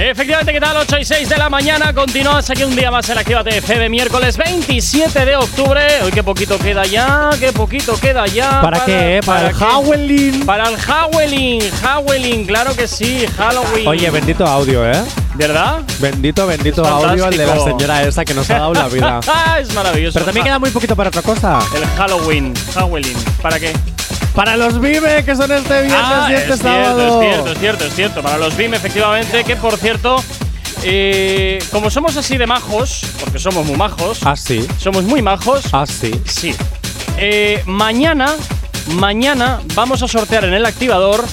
Efectivamente, ¿qué tal? 8 y 6 de la mañana. Continúas aquí un día más en Activa TFM, miércoles 27 de octubre. Hoy qué poquito queda ya, qué poquito queda ya. ¿Para, qué? Para, el Halloween. Para el Halloween, Halloween, claro que sí, Halloween. Oye, bendito audio, ¿eh? ¿Verdad? Bendito, bendito audio el de la señora esa que nos ha dado la vida. es maravilloso. Pero también queda muy poquito para otra cosa. El Halloween, Halloween. ¿Para qué? Para los Vime, que son este viernes Ah, y este es sábado. cierto, es cierto, es cierto, es cierto. Para los BIM, efectivamente, que por cierto, eh, como somos así de majos, porque somos muy majos, Ah, sí. somos muy majos, Ah, sí. sí. Eh, mañana, mañana vamos a sortear en el activador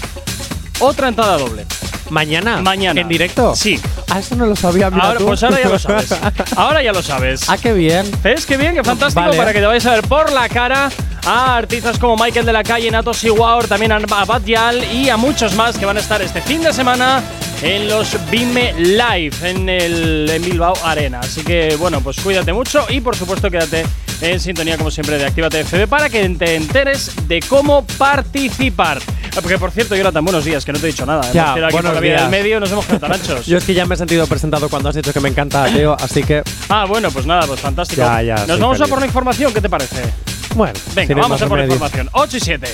otra entrada doble. ¿Mañana? Mañana. ¿En directo? Sí. Ah, eso no lo sabía, mira Ahora, tú. pues ahora ya lo sabes. Ahora ya lo sabes. ah, qué bien. ¿Ves qué bien? Qué fantástico Vale. para que te vayas a ver por la cara a artistas como Michael de la Calle, Nato Siguaur, también a Bad Yal y a muchos más que van a estar este fin de semana en los Vime Live en el en Bilbao Arena. Así que bueno, pues cuídate mucho y por supuesto quédate en sintonía como siempre de Actívate FB para que te enteres de cómo participar. Ah, Porque por cierto, Jonathan, buenos días, que no te he dicho nada. Ya, aquí por buenos la vía del días. medio nos hemos anchos. Yo es que ya me he sentido presentado cuando has dicho que me encanta Leo, así que, Ah, bueno, pues nada, pues fantástico. Ya, ya, Nos vamos a feliz. por la información, ¿qué te parece? Bueno. Venga, vamos a por la información. 8 y 7.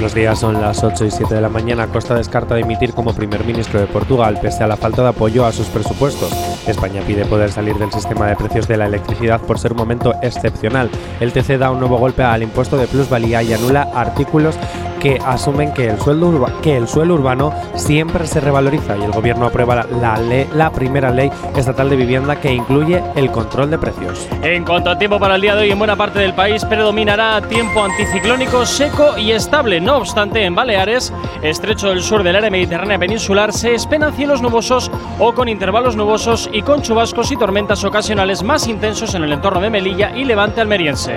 Buenos días, son las 8 y 7 de la mañana. Costa descarta dimitir como primer ministro de Portugal pese a la falta de apoyo a sus presupuestos. España pide poder salir del sistema de precios de la electricidad por ser un momento excepcional. El TC da un nuevo golpe al impuesto de plusvalía y anula artículos que asumen que el, sueldo urba- que el suelo urbano siempre se revaloriza y el gobierno aprueba la, ley- la primera ley estatal de vivienda que incluye el control de precios. En cuanto a tiempo para el día de hoy, en buena parte del país predominará tiempo anticiclónico seco y estable. No obstante, en Baleares, estrecho del sur del área mediterránea peninsular, se esperan cielos nubosos o con intervalos nubosos y con chubascos y tormentas ocasionales más intensos en el entorno de Melilla y Levante almeriense.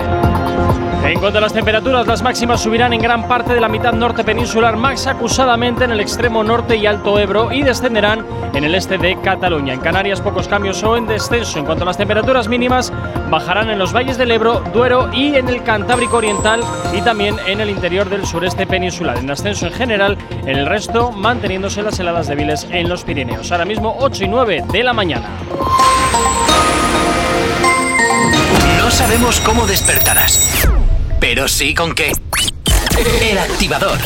En cuanto a las temperaturas, las máximas subirán en gran parte de la mitad norte peninsular, más acusadamente en el extremo norte y alto Ebro, y descenderán en el este de Cataluña. En Canarias, pocos cambios o en descenso. En cuanto a las temperaturas mínimas, bajarán en los valles del Ebro, Duero y en el Cantábrico Oriental, y también en el interior del sureste peninsular. En ascenso en general, en el resto, manteniéndose las heladas débiles en los Pirineos. Ahora mismo, 8 y 9 de la mañana. No sabemos cómo despertarás, pero sí con qué. El Activador.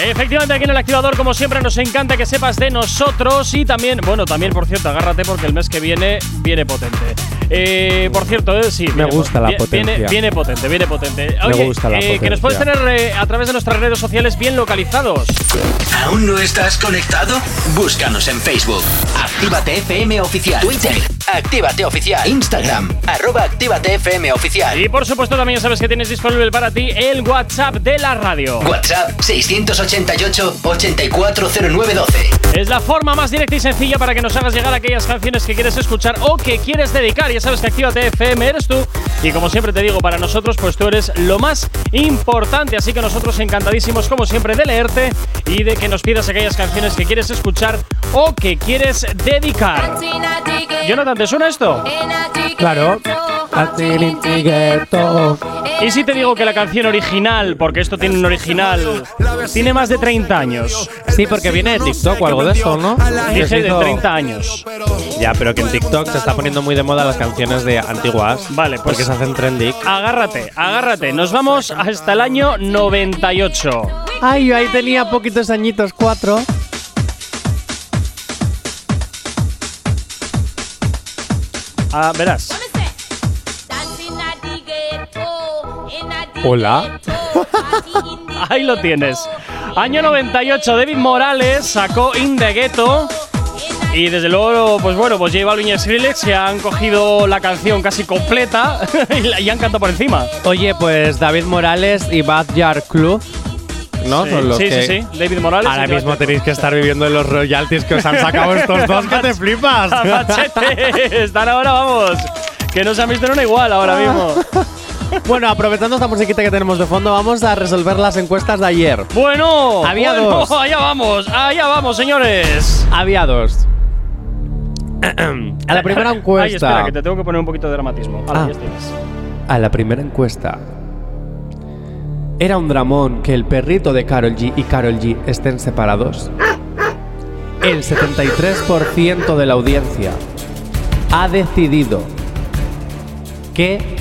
Efectivamente, aquí en el activador, como siempre, nos encanta que sepas de nosotros y también, bueno, también, por cierto, agárrate porque el mes que viene viene potente. Eh, por cierto, eh, sí. Me viene gusta la potencia. Viene, viene potente, viene potente. Me gusta la eh, que nos puedes potencia. tener eh, a través de nuestras redes sociales bien localizados. ¿Aún no estás conectado? Búscanos en Facebook. Actívate FM Oficial. Twitter. Actívate Oficial. Instagram. Arroba Actívate FM Oficial. Y por supuesto, también sabes que tienes disponible para ti el WhatsApp de la radio. WhatsApp 688-840912. Es la forma más directa y sencilla para que nos hagas llegar aquellas canciones que quieres escuchar o que quieres dedicar. Ya sabes que Actívate FM eres tú. Y como siempre te digo, para nosotros, pues tú eres lo más importante. Así que nosotros encantadísimos, como siempre, de leerte y de que nos pidas aquellas canciones que quieres escuchar o que quieres dedicar. Jonathan, ¿te suena esto? Claro. ¿Y si te digo que la canción original, porque esto tiene un original, tiene más de 30 años? Sí, porque viene de TikTok o algo de eso, ¿no? Dije de hizo- 30 años. Ya, pero que en TikTok se está poniendo muy de moda las canciones de antiguas. Vale, pues- Porque se hacen trendy. Agárrate, agárrate. Nos vamos hasta el año 98. Ay, yo ahí tenía poquitos añitos, cuatro. Ah, verás. Hola. Ahí lo tienes. Año 98, David Morales sacó In the Ghetto. Y desde luego, pues bueno, pues J Balvin y Skrillex se han cogido la canción casi completa y, la- y han cantado por encima. Oye, pues David Morales y Bad Yard Club, ¿no? sí, Son los sí, que sí, sí. David Morales. Ahora mismo tenéis que estar viviendo en los royalties que os han sacado estos dos que te flipas. Están ahora, vamos. Que no se han visto en una igual ahora mismo. Bueno, aprovechando esta musiquita que tenemos de fondo, vamos a resolver las encuestas de ayer. Bueno, Había bueno, dos. Allá vamos, allá vamos, señores. Había dos. A la primera Ay, encuesta. espera, que te tengo que poner un poquito de dramatismo. Ahora, Ah. ya tienes. A la primera encuesta. ¿Era un dramón que el perrito de Carol G y Carol G estén separados? El 73% de la audiencia ha decidido que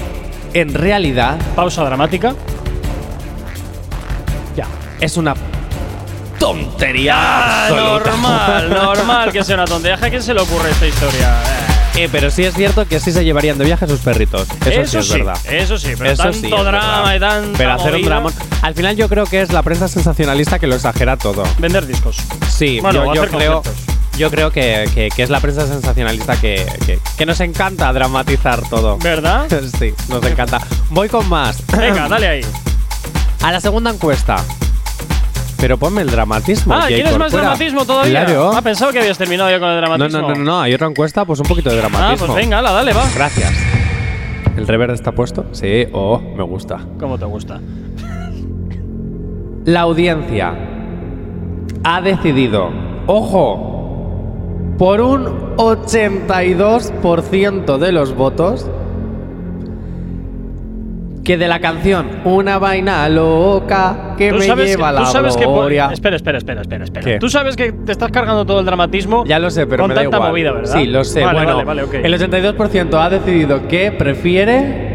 en realidad Pausa dramática. ya es una tontería Ah, absoluta. normal, normal que sea una tontería. ¿A quién se le ocurre esta historia? Eh, pero sí es cierto que sí se llevarían de viaje sus perritos. Eso, sí es verdad. Eso sí, pero Eso tanto sí, es drama verdad. y tanta Pero hacer un movida. dramón. Al final yo creo que es la prensa sensacionalista que lo exagera todo. Vender discos. Sí, Bueno, yo, o yo hacer creo, conciertos. Yo creo que, que- que es la prensa sensacionalista que, que- nos encanta dramatizar todo. ¿Verdad? Sí, nos encanta. Voy con más. Venga, dale ahí. A la segunda encuesta. Pero ponme el dramatismo. Ah, ¿quieres más Corcuera. dramatismo todavía? Claro. Ah, pensaba que habías terminado ya con el dramatismo. no, no, no, no, hay otra encuesta, pues un poquito de Ah, dramatismo. pues venga, ala, dale, va. Gracias. ¿El reverb está puesto? Sí, oh, me gusta. ¿Cómo te gusta? La audiencia ha decidido, ojo, por un 82% de los votos, que de la canción Una vaina loca que me sabes, lleva la sabes que. gloria. Espera, espera, espera, espera, espera. ¿Qué? Tú sabes que te estás cargando todo el dramatismo. Ya lo sé, pero con me da tanta igual. movida, ¿verdad? Sí, lo sé. Vale, bueno, vale, vale, ok. el 82% ha decidido que prefiere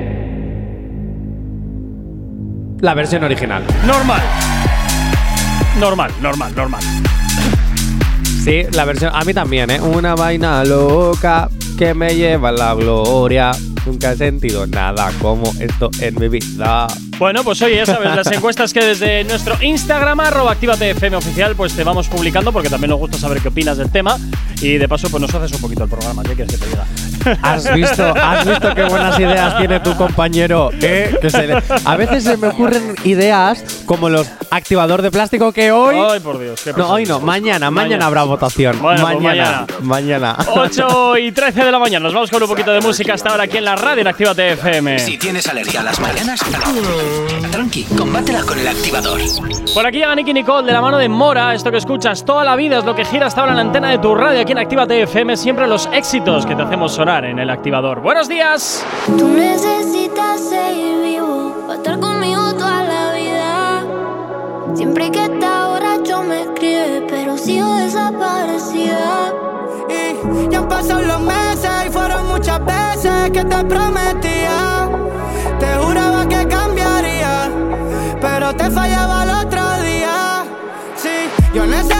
la versión original. Normal. Normal, normal, normal. Sí, la versión. A mí también, ¿eh? Una vaina loca que me lleva a la gloria. Nunca he sentido nada como esto en mi vida. Bueno, pues oye, ya sabes, las encuestas que desde nuestro Instagram, arroba activatefm oficial, pues te vamos publicando porque también nos gusta saber qué opinas del tema y de paso pues nos haces un poquito el programa, ¿qué quieres que te diga? ¿Has visto, has visto qué buenas ideas tiene tu compañero? ¿eh? Que se le- A veces se me ocurren ideas como los activador de plástico que hoy. Ay, por Dios. qué No, hoy no, pesadilla. mañana, mañana habrá votación. Bueno, pues mañana, mañana. 8 y 13 de la mañana. Nos vamos con un poquito de música hasta ahora aquí en la radio en Actívate FM. Si tienes alergia a las mañanas, tranqui, combátela con el activador. Por aquí llega Nicky Nicole de la mano de Mora. Esto que escuchas toda la vida es lo que gira hasta ahora en la antena de tu radio aquí en Actívate FM. Siempre los éxitos que te hacemos sonar en el activador. ¡Buenos días! Tú necesitas seguir vivo para estar conmigo toda la vida. Siempre que está borracho me escribe, pero sigo desaparecida. Y ya han pasado los meses y fueron muchas veces que te prometía. Pero te fallaba el otro día. Sí, yo necesito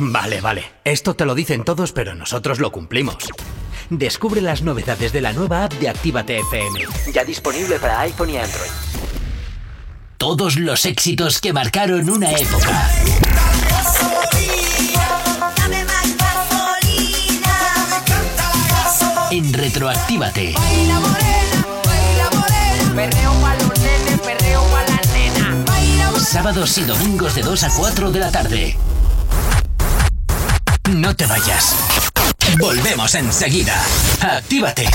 Vale, vale. Esto te lo dicen todos, pero nosotros lo cumplimos. Descubre las novedades de la nueva app de Actívate FM. Ya disponible para iPhone y Android. Todos los éxitos que marcaron una época. En Retroactívate. Sábados y domingos de 2 a 4 de la tarde. No te vayas. Volvemos enseguida. Actívate.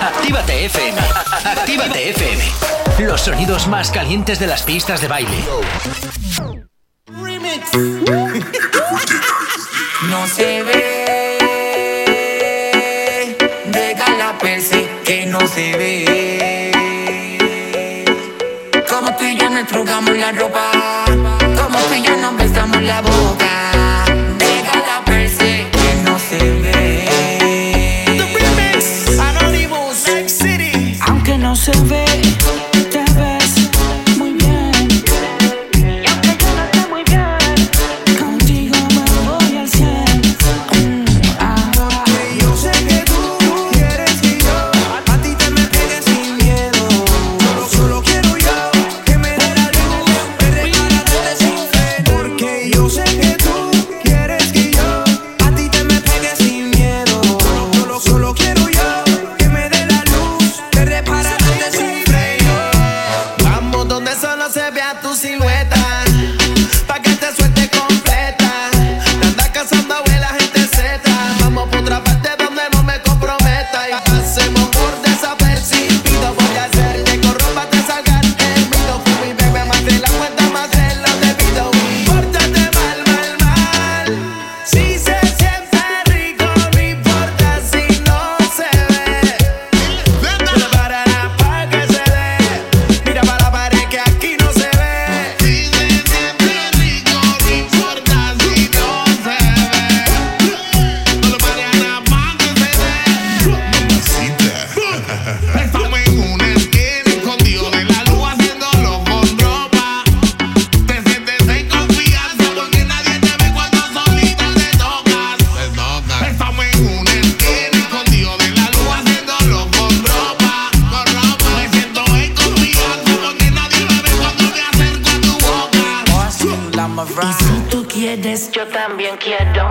Actívate FM. Actívate FM. Los sonidos más calientes de las pistas de baile. No se ve. Deja la perse que no se ve. Como tú y yo nos la ropa. Como tú y yo nos besamos la boca. Déjala perse que no se ve. The remix, Anonymous, City. Aunque no se ve. yo también quiero.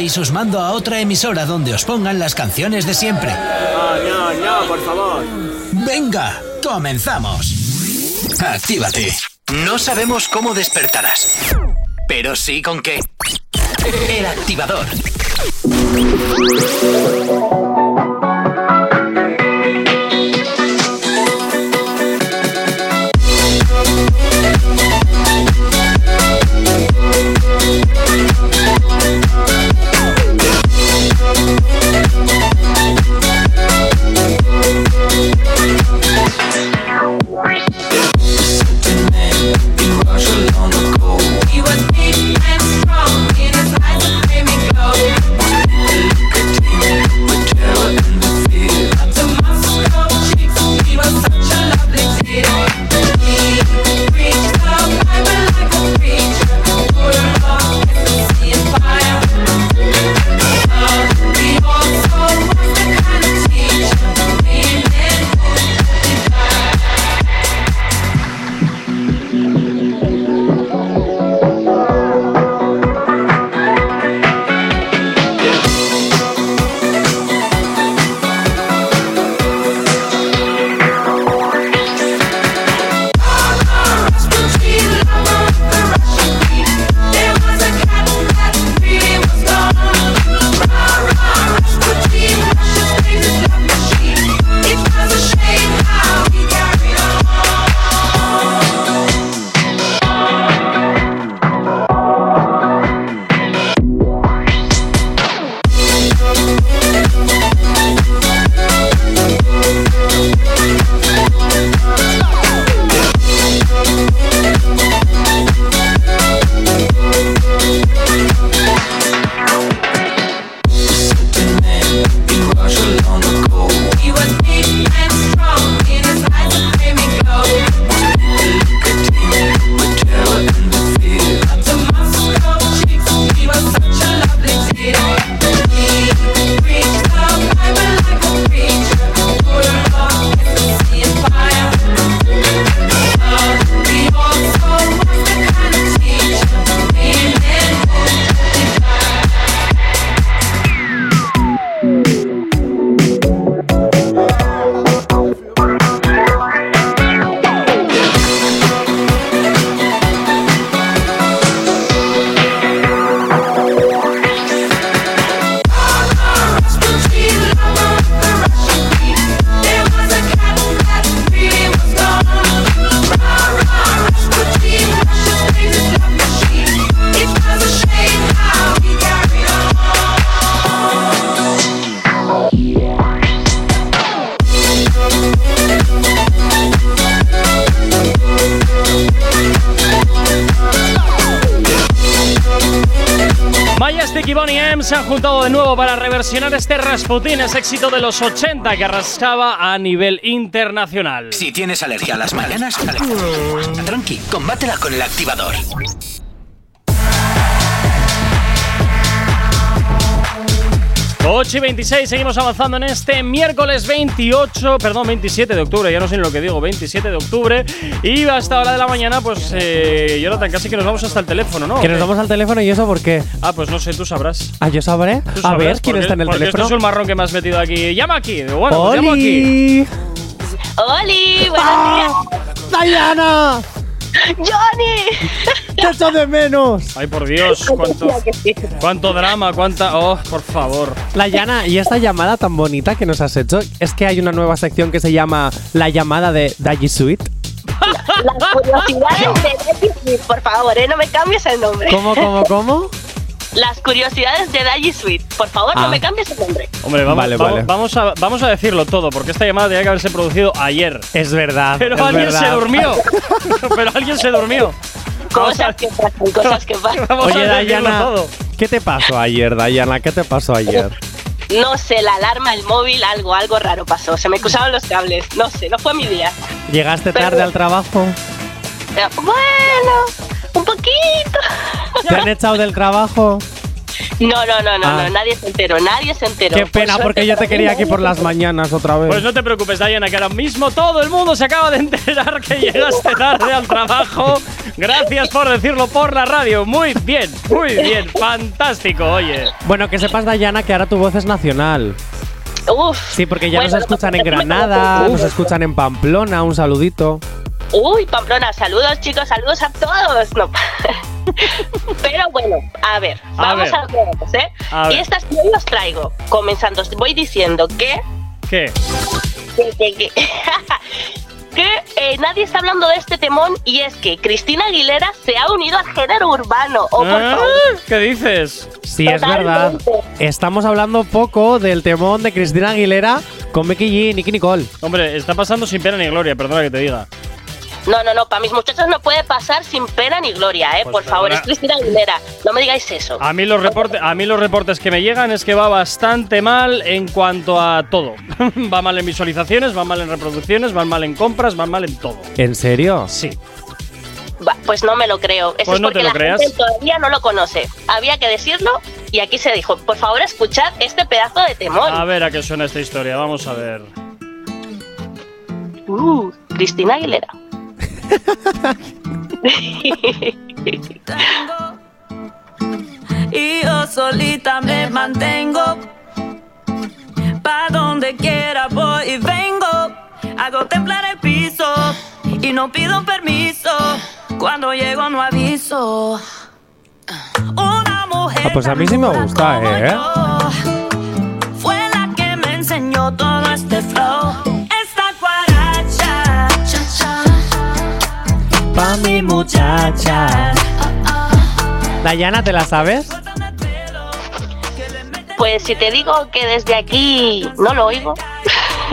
Calláis, os mando a otra emisora donde os pongan las canciones de siempre. no, no, por favor. Venga, comenzamos. Actívate. No sabemos cómo despertarás, pero sí con qué. El activador. Éxito de los 80 que arrasaba a nivel internacional. Si tienes alergia a las mañanas, tranqui, combátela con el activador. 8 y 26, seguimos avanzando en este miércoles 28, perdón, 27 de octubre, ya no sé ni lo que digo, 27 de octubre. Y hasta hora de la mañana, pues, eh, Jonathan, casi que nos vamos hasta el teléfono, ¿no? Que nos vamos al teléfono y eso por qué. Ah, pues no sé, tú sabrás. Ah, yo sabré. Tú A ver, ¿quién está en el porque teléfono? Esto es el marrón que me has metido aquí. Llama aquí. Bueno, pues llamo aquí. ¡Oli! ¡Oli! ¡Buenos ¡Ah! ¡Diana! días! ¡Johnny! ¡Te echo de menos! Ay, por Dios, cuánto, cuánto drama, cuánta. Oh, por favor. La Yana, y esta llamada tan bonita que nos has hecho, es que hay una nueva sección que se llama La llamada de Daji Sweet. Las curiosidades de Daji Sweet, por favor, ¿eh? No me cambies el nombre. ¿Cómo, cómo, cómo? Las curiosidades de Daji Sweet, por favor, Ah. no me cambies el nombre. Hombre, vamos, Vale, vamos, vale. vamos a, vamos a decirlo todo, porque esta llamada tenía que haberse producido ayer. Es verdad. Pero es alguien verdad. se durmió. Pero alguien se durmió. Cosas que pasan, cosas que pasan. Vamos Oye, a decirlo Dayana, todo. ¿Qué te pasó ayer, Dayana? ¿Qué te pasó ayer? No sé, la alarma, el móvil, algo, algo raro pasó. Se me cruzaron los cables. No sé, no fue mi día. ¿Llegaste tarde al trabajo? Bueno, un poquito. ¿Te han echado del trabajo? No, no, no, no, Ah. no, nadie se enteró, nadie se enteró. Qué pena, Por porque yo te quería aquí por las mañanas otra vez. Pues no te preocupes, Diana, que ahora mismo todo el mundo se acaba de enterar que llegaste tarde al trabajo. Gracias por decirlo por la radio. Muy bien, muy bien, fantástico, oye. Bueno, que sepas, Dayana, que ahora tu voz es nacional. Uf. Sí, porque ya Bueno, nos escuchan en Granada, no, no, nos no. escuchan en Pamplona, un saludito. Uy, Pamplona, saludos chicos, saludos a todos. No. Pero bueno, a ver, A vamos ver. a ver, ¿eh? A y ver. estas que hoy os traigo, comenzando, voy diciendo que ¿Qué? que, que, que- que, eh, nadie está hablando de este temón y es que Cristina Aguilera se ha unido al género urbano. Oh, por Ah, favor. ¿Qué dices? Sí, es verdad. Estamos hablando poco del temón de Cristina Aguilera con Becky G y Nicky Nicole. Hombre, está pasando sin pena ni gloria, perdona que te diga. No, no, no, para mis muchachos no puede pasar sin pena ni gloria, ¿eh? Pues por favor, es Cristina Aguilera. No me digáis eso. A mí, los reportes, a mí los reportes que me llegan es que va bastante mal en cuanto a todo. va mal en visualizaciones, va mal en reproducciones, va mal en compras, va mal en todo. ¿En serio? Sí. Va, pues no me lo creo. Eso Pues es no porque te lo la creas. gente todavía no lo conoce. Había que decirlo y aquí se dijo. Por favor, escuchad este pedazo de temón. A ver a qué suena esta historia, vamos a ver. Uh, Cristina Aguilera. y yo solita me mantengo. Pa' donde quiera voy y vengo. Hago temblar el piso y no pido permiso. Cuando llego no aviso. Una mujer. Ah, pues a mí sí me gusta, ¿eh? yo Fue la que me enseñó todo este flow. Mi muchacha. Dayana, ¿te la sabes? Pues si te digo que desde aquí no lo oigo,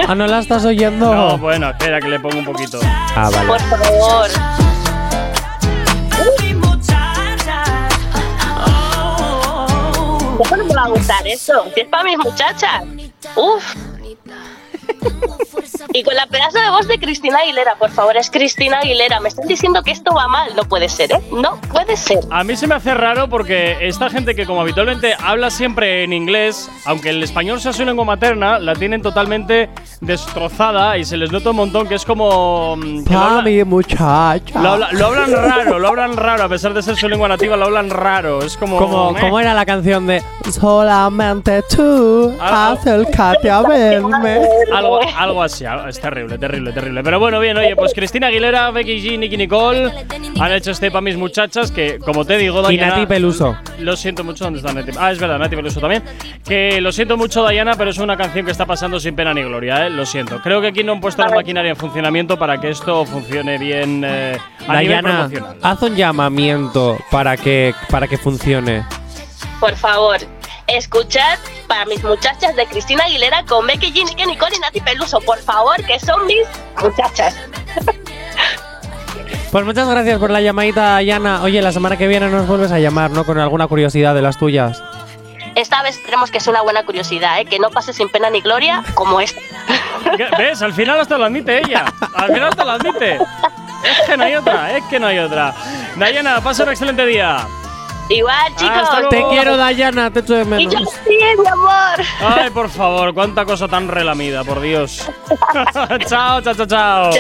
Ah, ¿no la estás oyendo? No, bueno, espera que le pongo un poquito. Ah, vale. por favor. ¿Cómo no me va a gustar eso? Si es para mis muchachas. Uf. Y con la pedazo de voz de Cristina Aguilera, por favor, es Cristina Aguilera. Me están diciendo que esto va mal. No puede ser, ¿eh? No puede ser. A mí se me hace raro porque esta gente que como habitualmente habla siempre en inglés, aunque el español sea su lengua materna, la tienen totalmente destrozada y se les nota un montón que es como... mm, que lo Pa' habla- mi muchacha. Lo, habla- lo hablan raro, lo hablan raro, a pesar de ser su lengua nativa, lo hablan raro. Es como. Como. ¿Cómo era la canción de Solamente tú Ah, ah. acércate a verme? Algo, algo así, algo- es terrible, terrible, terrible. Pero bueno, bien, oye, pues Cristina Aguilera, Becky G, Nicky Nicole han hecho este para mis muchachas que, como te digo, Y Diana. Nati Peluso. Lo siento mucho, ¿dónde está Nati? Ah, es verdad, Nati Peluso también. Que lo siento mucho, Diana, pero es una canción que está pasando sin pena ni gloria, ¿eh? Lo siento. Creo que aquí no han puesto la maquinaria en funcionamiento para que esto funcione bien eh, a nivel Dayana, promocional. haz un llamamiento para que, para que funcione. Por favor, escuchad para mis muchachas de Cristina Aguilera con Becky G, Nicky Nicole y Nati Peluso. Por favor, que son mis muchachas. Pues muchas gracias por la llamadita, Dayana. Oye, la semana que viene nos vuelves a llamar, ¿no? Con alguna curiosidad de las tuyas. Esta vez esperemos que sea una buena curiosidad, ¿eh? que no pase sin pena ni gloria como esta. ¿Ves? Al final hasta lo admite ella. Al final hasta lo admite. Es que no hay otra, es que no hay otra. Dayana, pasa un excelente día. Igual, chicos. Hasta luego. Te quiero, Dayana, te echo de Y menos. yo sí, mi amor. Ay, por favor, cuánta cosa tan relamida, por Dios. chao, chao, chao, chao.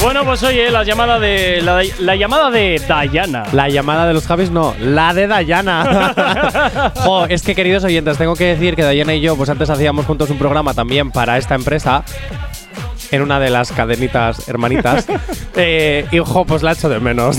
Bueno, pues oye, la llamada de la, la llamada de Dayana. La llamada de los Javis no, la de Dayana. Jo, es que queridos oyentes, tengo que decir que Dayana y yo, pues antes hacíamos juntos un programa también para esta empresa. En una de las cadenitas hermanitas. eh, y jo, pues la echo de menos.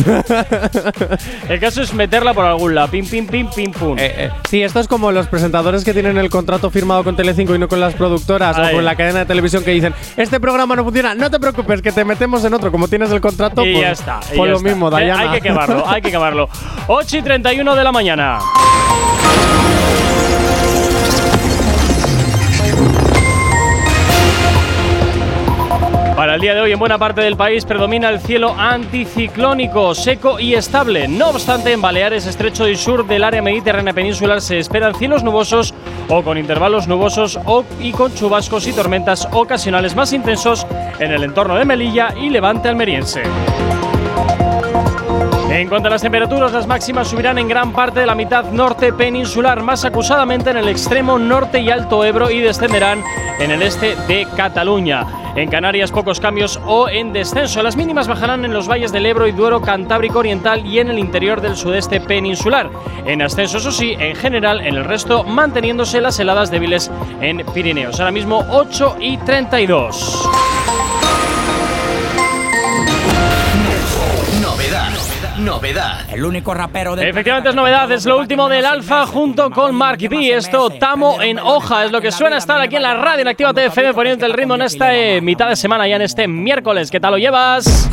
El caso es meterla por algún lado. Pim, pim, pim, pim, pum. Eh, eh, sí, esto es como los presentadores que tienen el contrato firmado con Telecinco y no con las productoras o con la cadena de televisión que dicen, este programa no funciona, no te preocupes, que te metemos en otro. Como tienes el contrato, y pues, ya está. y pues ya lo está. mismo, Eh, Dayana. Hay que quemarlo, hay que quemarlo. 8 y 31 de la mañana. Para el día de hoy, en buena parte del país predomina el cielo anticiclónico, seco y estable. No obstante, en Baleares, estrecho y sur del área mediterránea peninsular se esperan cielos nubosos o con intervalos nubosos o, y con chubascos y tormentas ocasionales más intensos en el entorno de Melilla y Levante almeriense. En cuanto a las temperaturas, las máximas subirán en gran parte de la mitad norte peninsular, más acusadamente en el extremo norte y alto Ebro y descenderán en el este de Cataluña. En Canarias pocos cambios o en descenso. Las mínimas bajarán en los valles del Ebro y Duero, Cantábrico Oriental y en el interior del sudeste peninsular. En ascenso, eso sí, en general, en el resto manteniéndose las heladas débiles en Pirineos. Ahora mismo 8 y 32. Novedad. El único rapero de. Efectivamente es novedad, es lo último del Alfa junto con Mark B. Esto, Tamo en hoja, es lo que suena estar aquí en la radio en Activa TFM poniendo el ritmo en esta eh, mitad de semana, ya en este miércoles. ¿Qué tal lo llevas?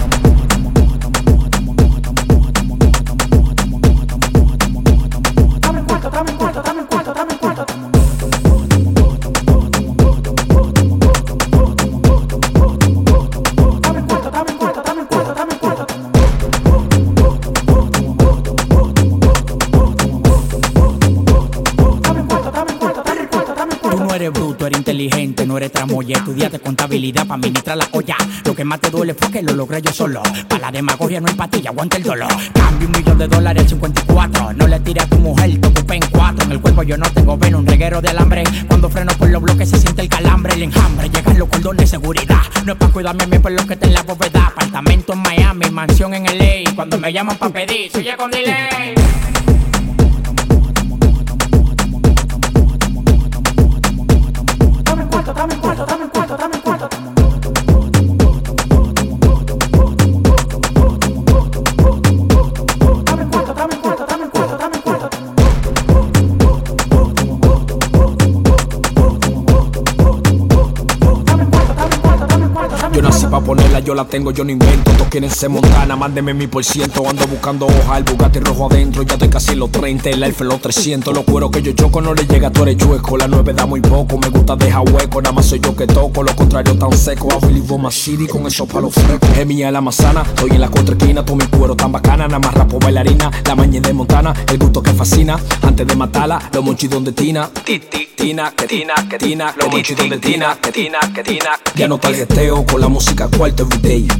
Tú no eres tramoye. Estudiaste contabilidad para administrar la olla. Lo que más te duele fue que lo logré yo solo. Para la demagogia no hay patilla, aguanta el dolor. Cambio un millón de dólares al 54. No le tires a tu mujer, te ocupé en cuatro. En el cuerpo yo no tengo veno, un reguero de alambre. Cuando freno por los bloques se siente el calambre, el enjambre. Llegan los cordones de seguridad. No es para cuidarme a mí por lo que está en la bóveda. Apartamento en Miami, mansión en LA. Cuando me llaman para pedir, soy con delay. Yo yo la tengo, yo no invento. Todos quieren ser montana, mándeme mi por ciento. Ando buscando hoja, el Bugatti rojo adentro. Ya estoy casi los 30, el Alfa los 300. Los cueros que yo choco no le llega, tú eres chueco. La 9 da muy poco, me gusta dejar hueco. Nada más soy yo que toco, lo contrario tan seco. A Willy Boma City con esos palos frescos. Es mía la manzana, estoy en la contraesquina. Todo mi cuero tan bacana, nada más rapo bailarina. La mañana de Montana, el gusto que fascina. Antes de matarla, los monchidos de Tina. Ti, ti, Tina, que Tina, que Tina. Los monchidos de Tina, que Tina, que Tina. Ya no targeteo con la música cuarto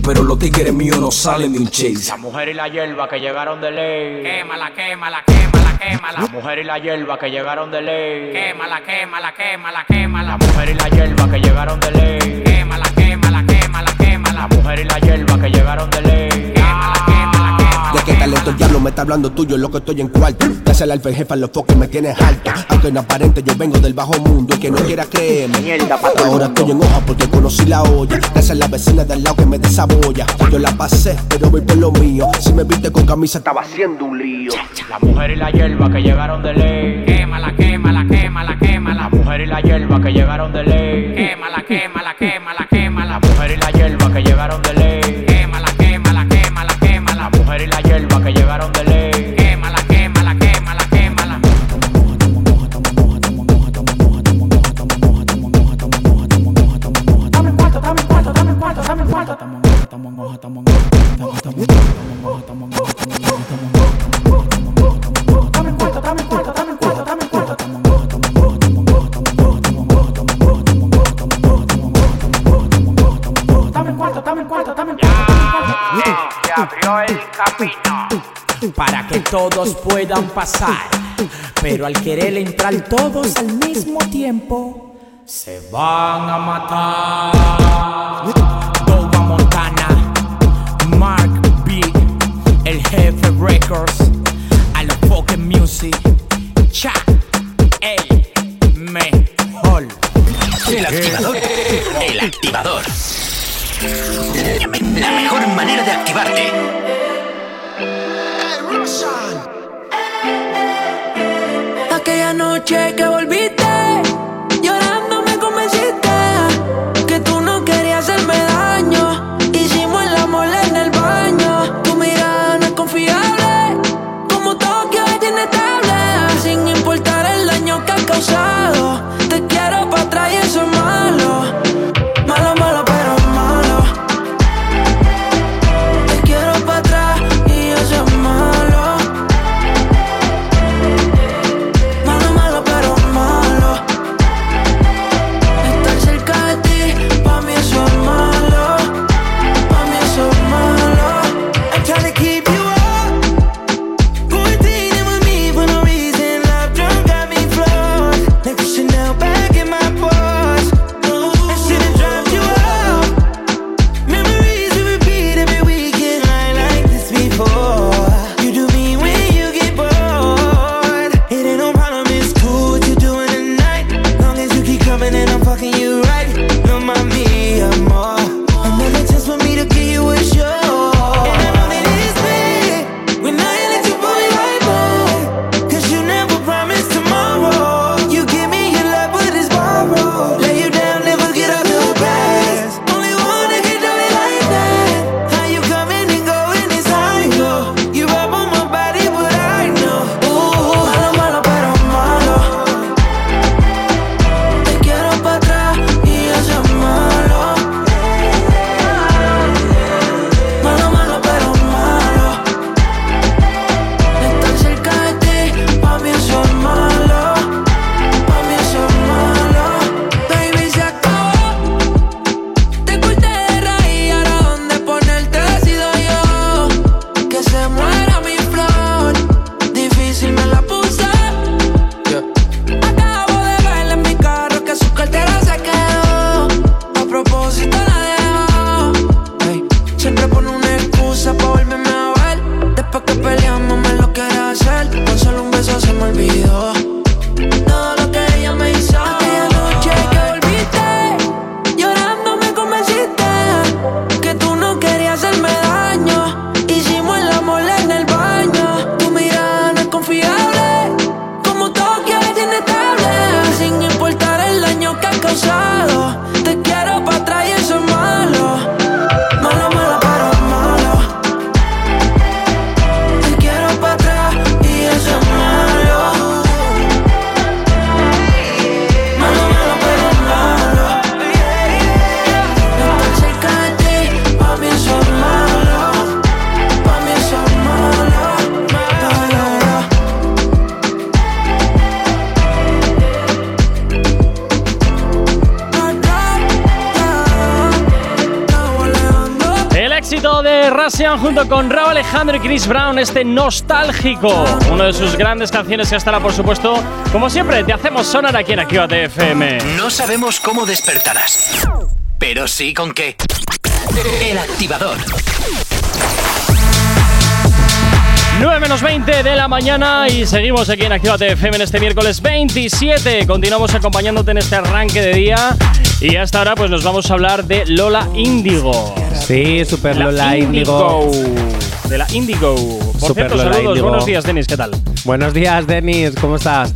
Pero los tigres míos no salen de un chase. La mujer y la hierba que llegaron de ley. Quémala, quémala, quémala, quémala. La mujer y la hierba que llegaron de ley. Quémala, quémala, quémala, quémala. La mujer y la hierba que llegaron de ley. Quémala, quémala, quémala, quémala. La mujer y la hierba que llegaron de ley. Talento el diablo me está hablando tuyo, lo que estoy en cuarto. Ya sea el alfa el jefe, los foques me tienes alto. Aunque no aparente, yo vengo del bajo mundo y que no quiera creerme. Ahora estoy en hoja porque conocí la olla. Gracias a la vecina del lado que me desabolla. Yo la pasé, pero voy por lo mío. Si me viste con camisa, estaba haciendo un lío. La mujer y la hierba que llegaron de ley. Quémala, quémala, quémala, quémala. La mujer y la hierba que llegaron de ley. Quémala, quémala, quémala, quémala. La mujer y la hierba que llegaron de ley. Que llegaron de ley. Para que todos puedan pasar. Pero al querer entrar todos al mismo tiempo, se van a matar. Doba Montana, Mark B, el jefe Records, a los fucking music, cha, el mejor. El activador. El activador. La mejor manera de activarte. Aquella noche que volviste, Chris Brown, este nostálgico. Una de sus grandes canciones que estará, por supuesto, como siempre, te hacemos sonar aquí en Actívate FM. No sabemos cómo despertarás, pero sí con qué. El activador. 9 menos 20 de la mañana y seguimos aquí en Actívate FM en este miércoles 27. Continuamos acompañándote en este arranque de día y hasta ahora pues nos vamos a hablar de Lola Índigo. Sí, Super La Lola Índigo. De la Índigo. Por Super cierto, Lola saludos. Índigo. Buenos días, Denis. ¿Qué tal? Buenos días, Denis, ¿cómo estás?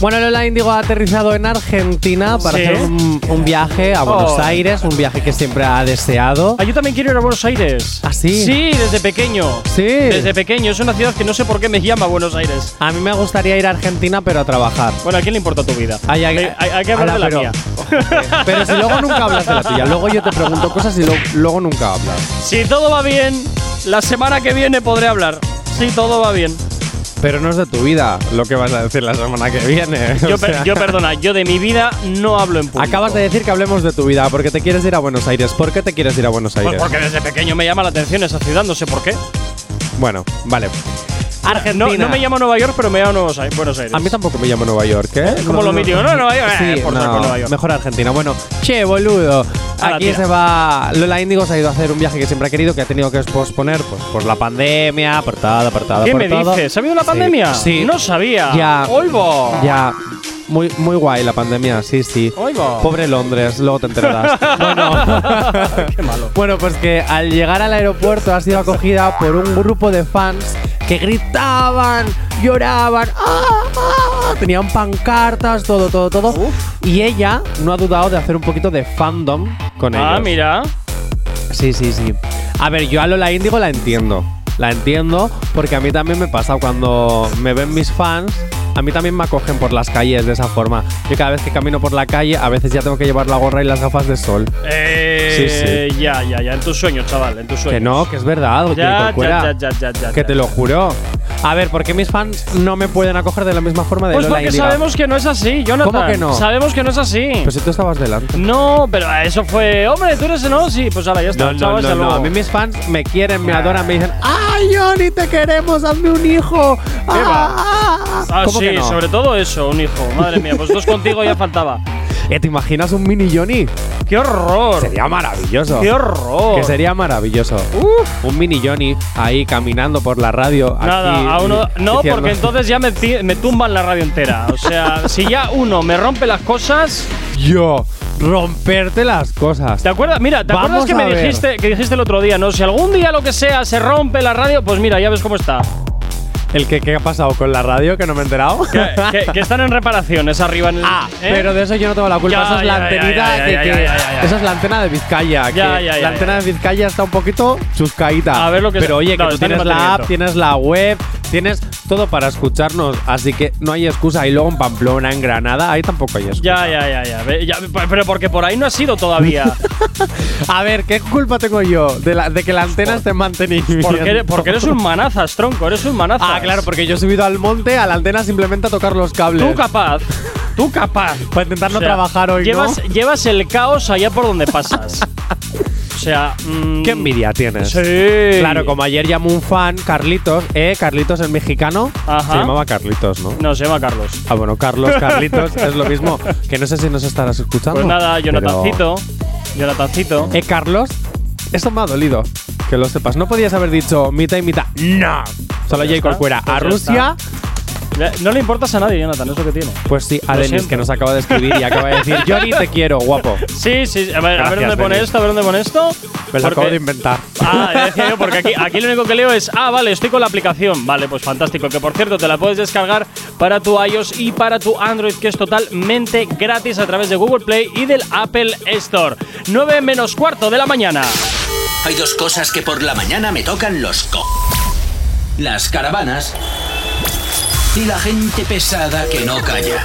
Bueno, Lola Índigo ha aterrizado en Argentina para Sí. hacer un, un viaje a Buenos Oh. Aires, un viaje que siempre ha deseado. Ah, yo también quiero ir a Buenos Aires. ¿Ah, sí? Sí, desde pequeño. Sí. Desde pequeño. Es una ciudad que no sé por qué me llama Buenos Aires. A mí me gustaría ir a Argentina, pero a trabajar. Bueno, ¿a quién le importa tu vida? Ay, ay, hay, hay- hay que hablar ala, de la pero- mía. Pero si luego nunca hablas de la tuya, luego yo te pregunto cosas y lo- luego nunca hablas. Si todo va bien, la semana que viene podré hablar. Si todo va bien. Pero no es de tu vida lo que vas a decir la semana que viene. Yo, o per- sea. yo perdona, yo de mi vida no hablo en público. Acabas de decir que hablemos de tu vida porque te quieres ir a Buenos Aires. ¿Por qué te quieres ir a Buenos Pues Aires? porque desde pequeño me llama la atención esa ciudad, no sé por qué. Bueno, vale. Argentina. No, no me llamo Nueva York, pero me llamo Nuevos Aires- Buenos Aires. A mí tampoco me llamo Nueva York, ¿eh? Como lo mítico, no, Nueva York, eh, Sí, por no, Nueva York. mejor Argentina. Bueno, che, boludo. Aquí se va. Lola Índigo se ha ido a hacer un viaje que siempre ha querido, que ha tenido que posponer pues, por la pandemia, por todo, por todo. ¿Qué por me todo. dices? ¿Ha habido una pandemia? Sí. No sabía. Ya. Oigo. Ya. Muy, muy guay la pandemia, sí, sí. Oigo. Pobre Londres, luego te enterarás. bueno. Qué malo. Bueno, pues que al llegar al aeropuerto ha sido acogida por un grupo de fans que gritaban, lloraban, ¡ah, ah! tenían pancartas, todo, todo, todo. Y ella no ha dudado de hacer un poquito de fandom con ellos. Ah, mira. Sí, sí, sí. A ver, yo a Lola Índigo la entiendo. La entiendo porque a mí también me pasa cuando me ven mis fans. A mí también me acogen por las calles de esa forma. Yo cada vez que camino por la calle, a veces ya tengo que llevar la gorra y las gafas de sol. Eh, Ya, ya, ya. En tus sueños, chaval. En tus sueños. Que no, que es verdad, Ya, ya, ya, ya, ya, Que te lo juro. A ver, ¿por qué mis fans no me pueden acoger de la misma forma de Pues Lola porque sabemos que no es así, Jonathan. ¿Cómo que no? Sabemos que no es así. Pues si tú estabas delante. No, pero eso fue. Hombre, tú eres no, sí, pues ahora ya está. No, no, no. A mí mis fans me quieren, me adoran, me dicen ¡Ay, Johnny, te queremos! ¡Hazme un hijo! ¿Qué va? Ah, Ah, ¿Cómo sí, que no? sobre todo eso, un hijo. Madre mía, pues dos contigo ya faltaba. ¿Te imaginas un mini Johnny? ¡Qué horror! Sería maravilloso. ¡Qué horror! Que sería maravilloso. Un mini Johnny ahí caminando por la radio. Nada, aquí, a uno. No, diciendo- porque entonces ya me, tumban la radio entera. O sea, si ya uno me rompe las cosas. Yo, romperte las cosas. ¿Te acuerdas? Mira, ¿te acuerdas que me ver. dijiste, que dijiste el otro día, no? Si algún día lo que sea se rompe la radio, pues mira, ya ves cómo está. ¿El que qué ha pasado con la radio que no me he enterado? Que, que- que están en reparaciones arriba en el. Ah, ¿eh? pero de eso yo no tengo la culpa. Ya, eso es la ya, antenita que. Eso es la antena de Vizcaya. La antena de Vizcaya está un poquito chuscaíta. A ver lo que Pero oye, que no, tienes la app, tienes la web, tienes todo para escucharnos. Así que no hay excusa. Y luego en Pamplona, en Granada, ahí tampoco hay excusa. Ya, ya, ya, ya. Pero porque por ahí no ha sido todavía. A ver, ¿qué culpa tengo yo de, la- de que la antena esté en mantenimiento? porque, eres, porque eres un manazas, tronco, eres un manazas. Ah, claro, porque yo he subido al monte, a la antena simplemente a tocar los cables. Tú capaz. Tú capaz. Para intentar no O sea, trabajar hoy, llevas, ¿no? llevas el caos allá por donde pasas. o sea. mm, ¿Qué envidia tienes? Sí. Claro, como ayer llamó un fan, Carlitos, ¿eh? Carlitos el mexicano. Ajá. Se llamaba Carlitos, ¿no? No, se llama Carlos. Ah, bueno, Carlos, Carlitos, es lo mismo. Que no sé si nos estarás escuchando. Pues nada, pero- Jonathancito. Jonathancito. Eh, Carlos, esto me ha dolido. Que lo sepas. No podías haber dicho mitad y mitad. No. Solo ya J. está, Corcuera. pues a Rusia. No le importas a nadie, Jonathan, es lo que tiene. Pues sí, a Lo Denis, siento. que nos acaba de escribir y acaba de decir: Johnny, te quiero, guapo. Sí, sí, a ver, a ver dónde pone Denis. esto, a ver dónde pone esto. Me lo Porque- acabo de inventar. Ah, ya decía yo, porque aquí, aquí lo único que leo es, ah, vale, estoy con la aplicación. Vale, pues fantástico. Que por cierto, te la puedes descargar para tu iOS y para tu Android, que es totalmente gratis a través de Google Play y del Apple Store. 9 menos cuarto de la mañana. Hay dos cosas que por la mañana me tocan los co. Las caravanas y la gente pesada que no calla.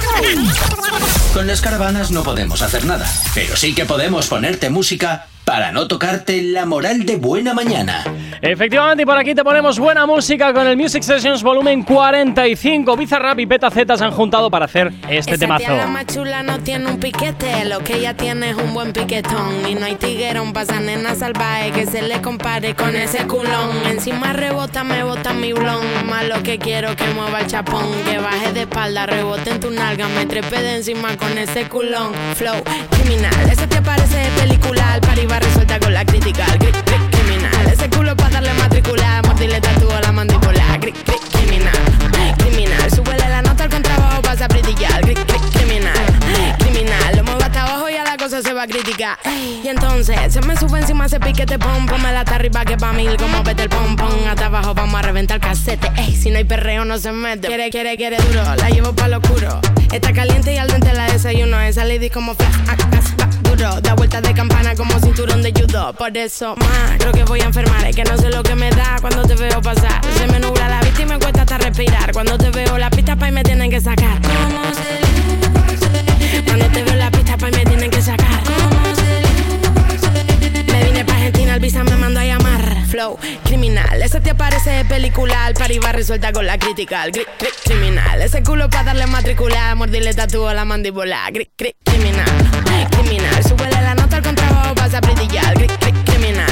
Con las caravanas no podemos hacer nada, pero sí que podemos ponerte música para no tocarte la moral de buena mañana. Efectivamente, y por aquí te ponemos buena música con el Music Sessions volumen 45. Bizarrap y Beta Z se han juntado para hacer este Esa temazo. tía la más chula no tiene un piquete, lo que ella tiene es un buen piquetón. Y no hay tiguerón pasa nena salvaje que se le compare con ese culón. Encima rebota, me bota mi blon. Más lo que quiero que mueva el chapón, que baje de espalda, rebote en tu nalga, me trepe de encima con ese culón. Flow criminal, ese te parece de película, al resuelta con la crítica. Cri- cri- criminal, ese culo para darle matricular, mordirle tatúo a la mandíbula. Cri- cri- criminal, criminal, súbele la nota al contrabajo, pasa a brillar. Cri- cri- criminal, criminal, lo muevo hasta abajo y a la cosa se va a criticar. Y entonces se me sube encima ese piquete pom, pónmela hasta arriba que pa' mil, como vete el pom pom, hasta abajo vamos a reventar casete. Ey, si no hay perreo no se mete. Quiere, quiere, quiere duro, la llevo pa' lo oscuro. Está caliente y al dente la desayuno, esa lady como flash, ah, ah, ah, Da vueltas de campana como cinturón de judo. Por eso, más, creo que voy a enfermar. Es que no sé lo que me da cuando te veo pasar. Se me nubla la vista y me cuesta hasta respirar. Cuando te veo la pista pa' y me tienen que sacar. Cuando te veo la pista pa' y me tienen que sacar. Flow criminal, ese te aparece de película. Al par va resuelta con la crítica. Gri- gri- criminal, ese culo pa' darle matricular. Mordirle tatúo a la mandíbula. Gri- gri- criminal, criminal. Súbele la nota al contrabajo, pasa a brillar. Gri- gri- criminal,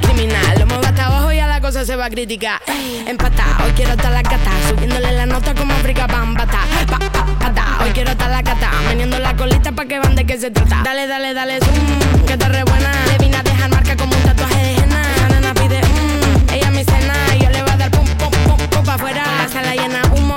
criminal. Lo muevo hasta abajo y a la cosa se va a criticar. Empatado, hoy quiero estar la cata. Subiéndole la nota como África Bambata. Pa, pa, pata. Hoy quiero estar la cata. Meneando la colita pa' que van de qué se trata. Dale, dale, dale. Que está re buena. Le vine a dejar marca como un tatuaje de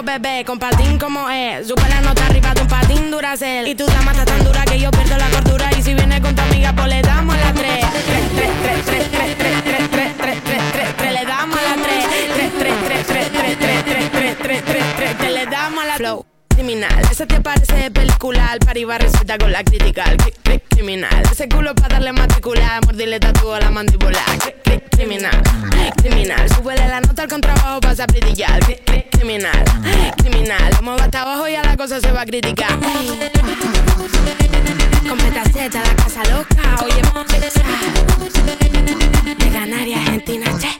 bebé. Con patín como es. Sube la nota arriba de un patín duracel. Y tu dama está tan dura que yo pierdo la cordura. Y si viene con tu amiga, pues le damos a la tres. Tres, tres, tres, tres, tres, tres, tres, tres, tres, tres, tres, tres, le damos a la tres. Tres, tres, tres, tres, tres, tres, tres, tres, tres, tres, tres, tres, le damos la flow. Criminal, ese te parece de película, al par va resulta con la crítica. Cri- cri- Criminal, ese culo para darle matricular, mordirle tatúo a la mandíbula. Cri- cri- Criminal, criminal, súbele la nota al contrabajo, pasa a brillar. Cri- cri- Criminal, criminal, lo muevo hasta abajo y a la cosa se va a criticar. Con petaceta, la casa loca, oye, de Canarias, Argentina, che.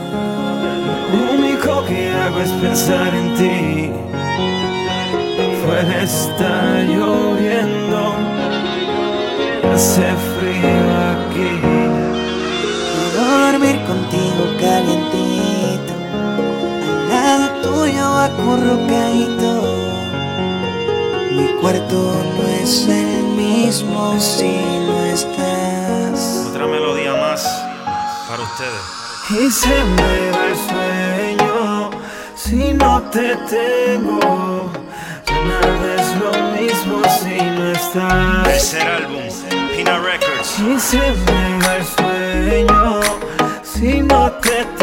Que hago es pensar en ti. Fuera está lloviendo. Hace frío aquí. Quiero dormir contigo calientito, al lado tuyo acurrucadito. Mi cuarto no es el mismo si no estás. Otra melodía más para ustedes. Y se me va el sueño si no te tengo. Ya nada es lo mismo si no estás. Tercer álbum, Pina Records. Y se me va el sueño si no te tengo.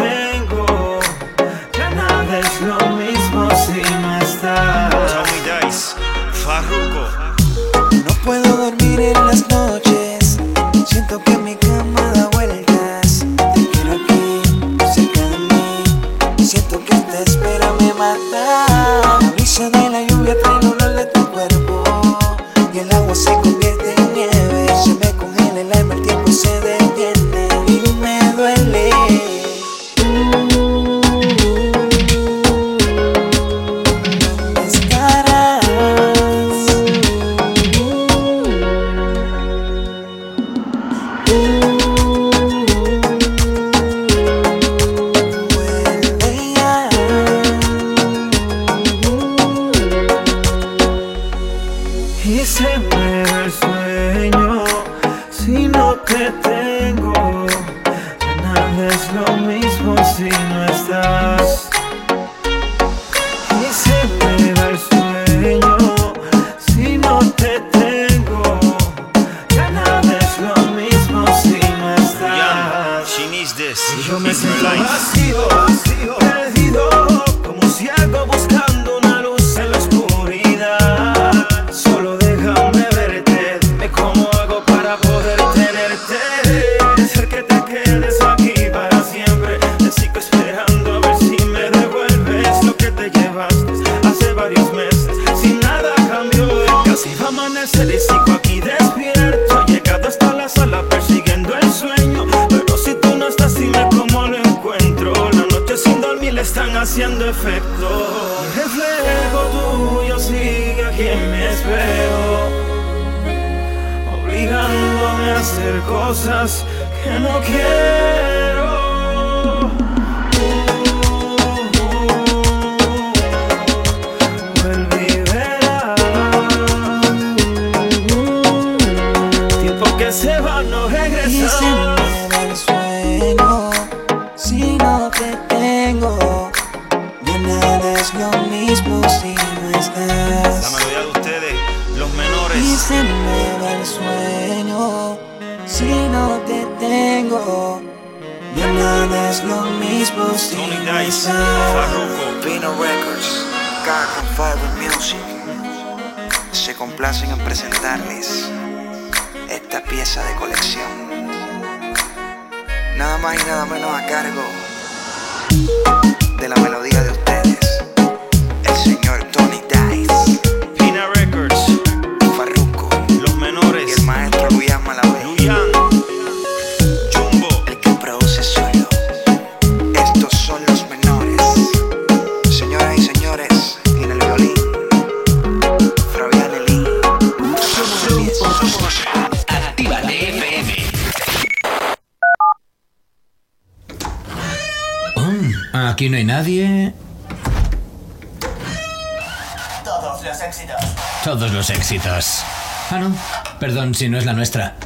Perdón si no es la nuestra.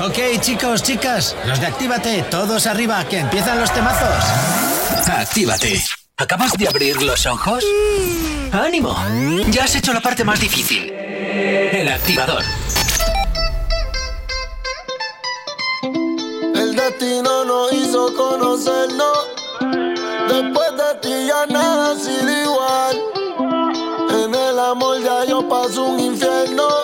Ok, chicos, chicas, los de Actívate, todos arriba, que empiezan los temazos. Actívate. ¿Acabas de abrir los ojos? Mm. ¡Ánimo! Ya has hecho la parte más difícil. El activador. El destino nos hizo conocernos. Después de ti ya no es un infierno.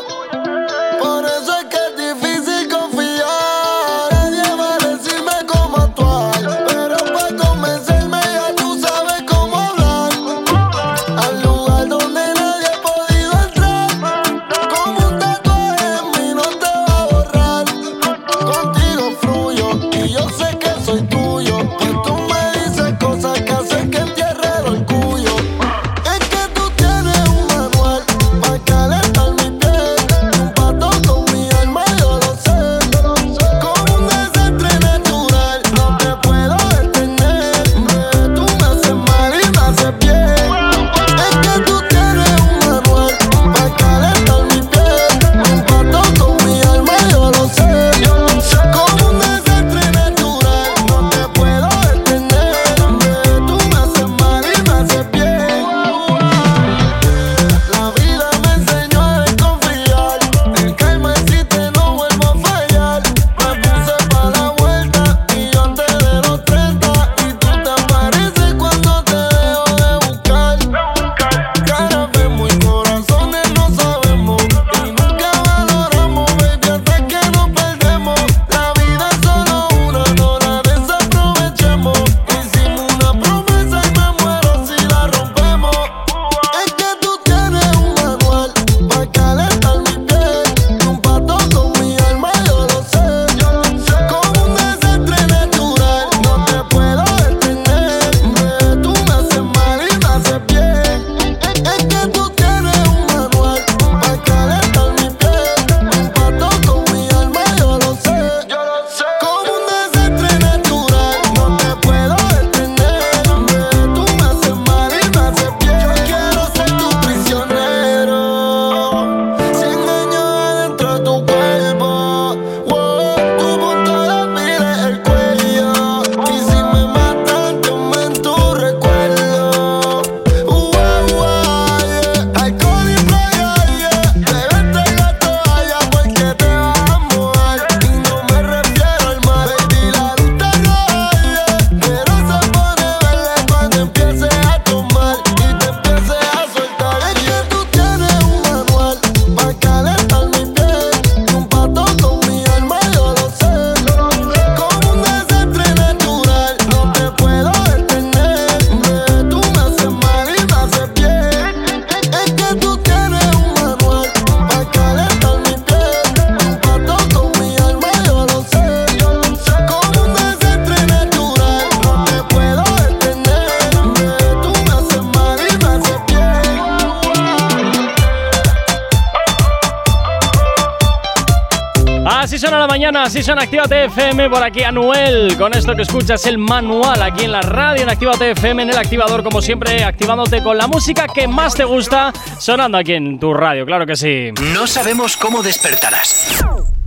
Mañana, así son Actívate FM, por aquí Anuel, con esto que escuchas el manual aquí en la radio en Actívate FM, en el activador, como siempre, activándote con la música que más te gusta, sonando aquí en tu radio, claro que sí. No sabemos cómo despertarás,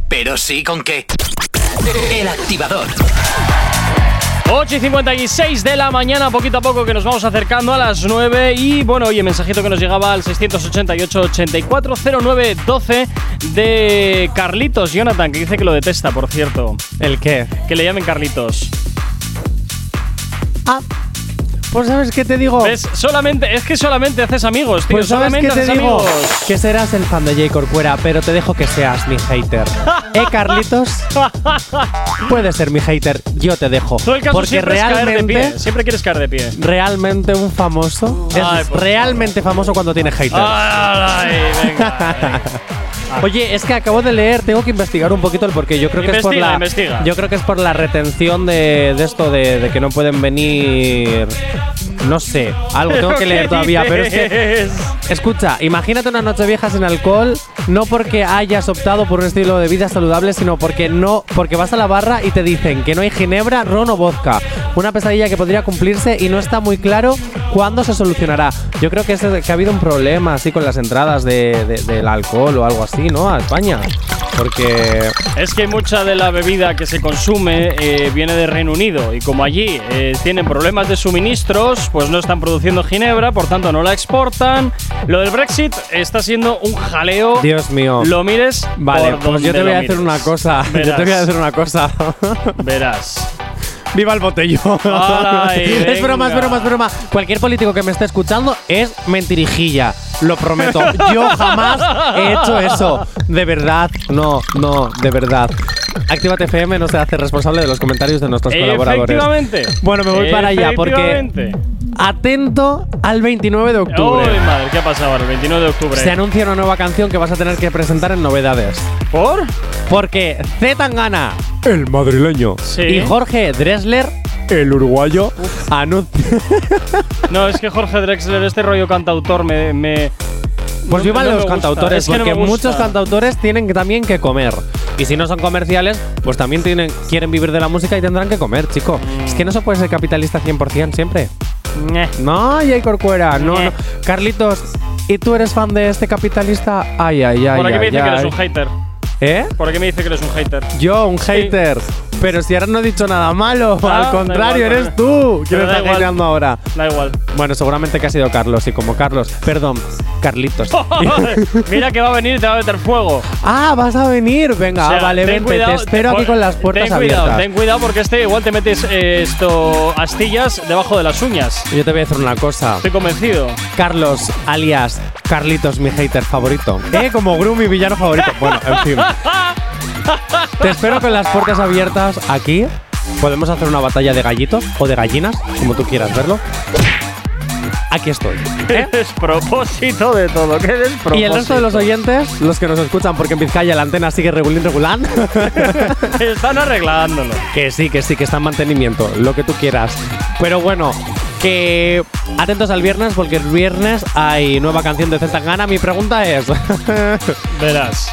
pero sí con qué. El activador. 8 y 56 de la mañana, poquito a poco que nos vamos acercando a las 9 y bueno, oye, mensajito que nos llegaba al 688-8409-12 de Carlitos Jonathan, que dice que lo detesta, por cierto. ¿El qué? Que le llamen Carlitos. Ah, pues ¿sabes qué te digo? ¿Ves? Solamente, es que solamente haces amigos, tío. Pues ¿sabes solamente qué te haces digo? amigos. Que serás el fan de J. Corcuera, pero te dejo que seas mi hater. ¿Eh, Carlitos? Puedes ser mi hater, yo te dejo. Todo el caso Porque siempre es caer de realmente, pie. Siempre quieres caer de pie. realmente un famoso Ay, es realmente famoso cuando tiene haters. Ay, venga. Oye, es que acabo de leer, tengo que investigar un poquito el porqué. Yo creo que es por la, investiga. yo creo que es por la retención de, de esto de, de que no pueden venir. No sé, algo tengo que leer todavía, pero es que Escucha, imagínate una noche vieja sin alcohol, no porque hayas optado por un estilo de vida saludable, sino porque no, porque vas a la barra y te dicen que no hay ginebra, ron o vodka. Una pesadilla que podría cumplirse y no está muy claro cuándo se solucionará. Yo creo que, es que ha habido un problema así con las entradas de- de- del alcohol o algo así, ¿no? A España. Porque Es que mucha de la bebida que se consume eh, viene de Reino Unido y como allí eh, tienen problemas de suministros, pues no están produciendo ginebra, por tanto no la exportan. Lo del Brexit está siendo un jaleo. Dios mío. Lo mires. Vale, por pues yo te voy a decir una cosa. Yo te voy a decir una cosa. Verás. ¡Viva el botellón! Es broma, es broma, es broma. Cualquier político que me esté escuchando es mentirijilla. Lo prometo. Yo jamás he hecho eso. De verdad. No, no, de verdad. Actívate FM no se hace responsable de los comentarios de nuestros colaboradores. Efectivamente. Bueno, me voy para allá porque. Atento al 29 de octubre. Uy, madre, ¿qué ha pasado? El 29 de octubre. Se anuncia una nueva canción que vas a tener que presentar en novedades. ¿Por? Porque Z Tangana, el madrileño, Sí. y Jorge Dressler, el uruguayo, anuncian. No, es que Jorge Drexler, este rollo cantautor, me. me Pues no- vivan no los gusta. cantautores, Es que no porque gusta. muchos cantautores tienen que- también que comer. Y si no son comerciales, pues también tienen, quieren vivir de la música y tendrán que comer, chico. Es que no se puede ser capitalista 100% siempre. Ñe. No, Jay Corcuera, no, Ñe. no. Carlitos, ¿y tú eres fan de este capitalista? Ay, ay, ay. Por aquí me ay, dice que eres ay. un hater. ¿Eh? Por aquí me dice que eres un hater. Yo, un hater. Pero si ahora no he dicho nada malo, Ah, al contrario, igual, eres tú. ¿Quién está hateando ahora? Da igual. Bueno, seguramente que ha sido Carlos, y como Carlos, perdón, Carlitos. Mira que va a venir y te va a meter fuego. ah, vas a venir. Venga, O sea, ah, vale, vente. cuidado, te espero aquí con las puertas ten cuidado. Ten cuidado porque este igual te metes eh, esto astillas debajo de las uñas. Yo te voy a decir una cosa. Estoy convencido. Carlos, alias Carlitos, mi hater favorito. ¿Eh? Como Gru, mi villano favorito. Bueno, en fin. Te espero con las puertas abiertas aquí. Podemos hacer una batalla de gallitos o de gallinas, como tú quieras verlo. Aquí estoy. Qué despropósito de todo. Qué despropósito. Y el resto de los oyentes, los que nos escuchan, porque en Vizcaya la antena sigue regulín regulán. Están arreglándolo. que sí, que sí, que está en mantenimiento, lo que tú quieras. Pero bueno, que atentos al viernes, porque el viernes hay nueva canción de Zetangana. Mi pregunta es. Verás.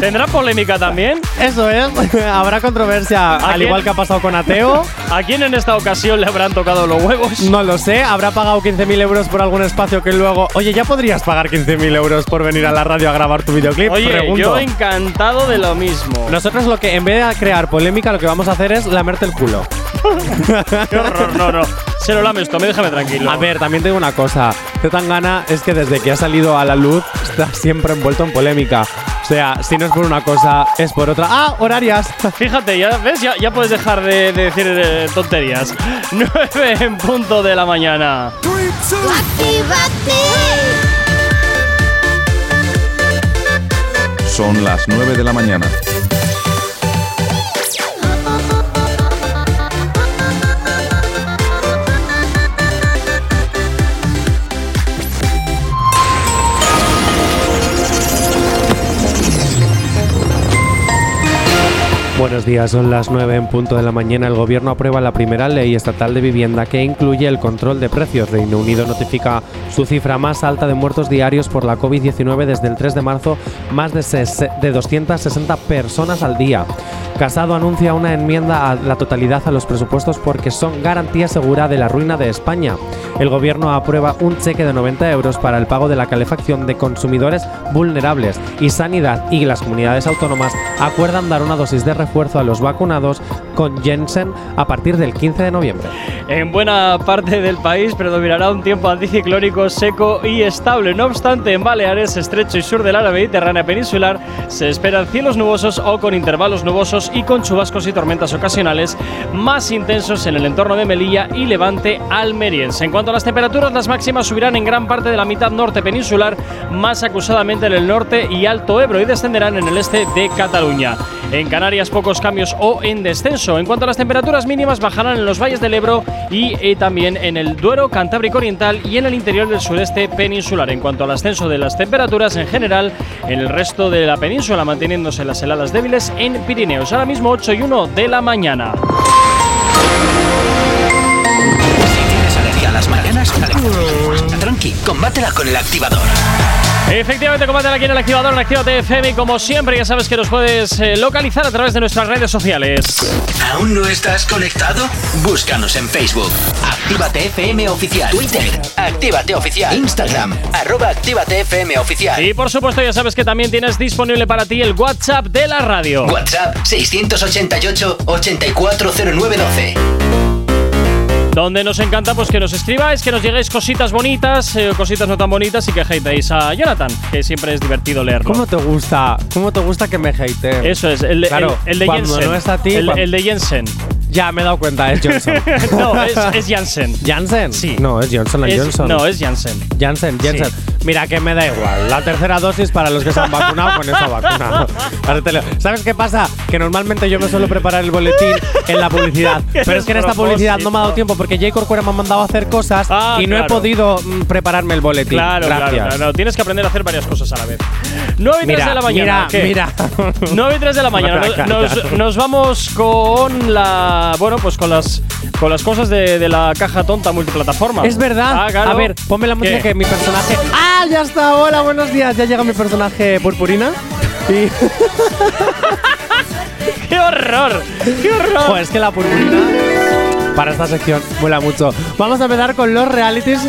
¿Tendrá polémica también? Eso es, habrá controversia, al quién? igual que ha pasado con Ateo. ¿A quién en esta ocasión le habrán tocado los huevos? No lo sé, habrá pagado 15.000 euros por algún espacio que luego. Oye, ¿ya podrías pagar 15.000 euros por venir a la radio a grabar tu videoclip? Oye, Pregunto. yo encantado de lo mismo. Nosotros lo que, en vez de crear polémica, lo que vamos a hacer es lamerte el culo. Qué horror, no, no. Se lo lames mí déjame tranquilo. A ver, también tengo una cosa. Zetangana es que desde que ha salido a la luz está siempre envuelto en polémica. O sea, si no es por una cosa, es por otra. ¡Ah! ¡Horarias! Fíjate, ya ves, ya, ya puedes dejar de, de decir eh, tonterías. 9 en punto de la mañana. Son las 9 de la mañana. Buenos días, son las 9 en punto de la mañana. El gobierno aprueba la primera ley estatal de vivienda que incluye el control de precios. Reino Unido notifica su cifra más alta de muertos diarios por la COVID-19 desde el 3 de marzo, más de, de 260 personas al día. Casado anuncia una enmienda a la totalidad a los presupuestos porque son garantía segura de la ruina de España. El gobierno aprueba un cheque de 90 euros para el pago de la calefacción de consumidores vulnerables y Sanidad y las comunidades autónomas acuerdan dar una dosis de refuerzo a los vacunados con Jensen a partir del 15 de noviembre. En buena parte del país predominará un tiempo anticiclónico seco y estable. No obstante, en Baleares, estrecho y sur del área mediterránea peninsular se esperan cielos nubosos o con intervalos nubosos y con chubascos y tormentas ocasionales más intensos en el entorno de Melilla y Levante almeriense. En cuanto a las temperaturas, las máximas subirán en gran parte de la mitad norte peninsular, más acusadamente en el norte y Alto Ebro y descenderán en el este de Cataluña. En Canarias pocos cambios o en descenso. En cuanto a las temperaturas mínimas bajarán en los valles del Ebro y eh, también en el Duero, Cantábrico Oriental y en el interior del sureste peninsular. En cuanto al ascenso de las temperaturas en general, en el resto de la península manteniéndose las heladas débiles en Pirineos. Ahora mismo 8 y 1 de la mañana. Si tienes alergia a las mañanas, tranqui, combátela con el activador. Efectivamente, combátela aquí en el activador en Actívate FM y como siempre ya sabes que nos puedes eh, localizar a través de nuestras redes sociales. ¿Aún no estás conectado? Búscanos en Facebook. Actívate FM Oficial. Twitter. Actívate Oficial. Instagram. Arroba Actívate FM Oficial. Y por supuesto ya sabes que también tienes disponible para ti el WhatsApp de la radio. WhatsApp 688-840912. Donde nos encanta pues que nos escribáis, que nos lleguéis cositas bonitas, eh, cositas no tan bonitas y que hateéis a Jonathan, que siempre es divertido leerlo. ¿Cómo te gusta? ¿Cómo te gusta que me hate? Eso es, el, de- Claro, el, el de cuando Jensen. no es a ti, el, cuando- el de Jensen. Ya me he dado cuenta, es Johnson. no, es, es Jansen. ¿Jansen? Sí. No, es Johnson Es- Johnson. No, es Jansen. Jansen, Jansen. Mira que me da igual. La tercera dosis para los que se han vacunado con esa vacuna. ¿Sabes qué pasa? Que normalmente yo me suelo preparar el boletín en la publicidad. Pero es que en esta publicidad no me ha dado tiempo porque J. Corcuera me ha mandado a hacer cosas Ah, y no claro. he podido mm, prepararme el boletín. Claro, Gracias. claro, no, Tienes que aprender a hacer varias cosas a la vez. 9 y 3 Mira, de la mañana. mira, ¿qué? mira. 9 y 3 de la mañana. Nos vamos con la. Bueno, pues con las con las cosas de, de la caja tonta multiplataforma. Es verdad. Ah, claro. A ver, ponme la música ¿Qué? que mi personaje. ¡Ah! Ya está. Hola, buenos días. Ya llega mi personaje purpurina. Y. ¡Qué horror! ¡Qué horror! Joder, es que la purpurina para esta sección vuela mucho. Vamos a empezar con los realities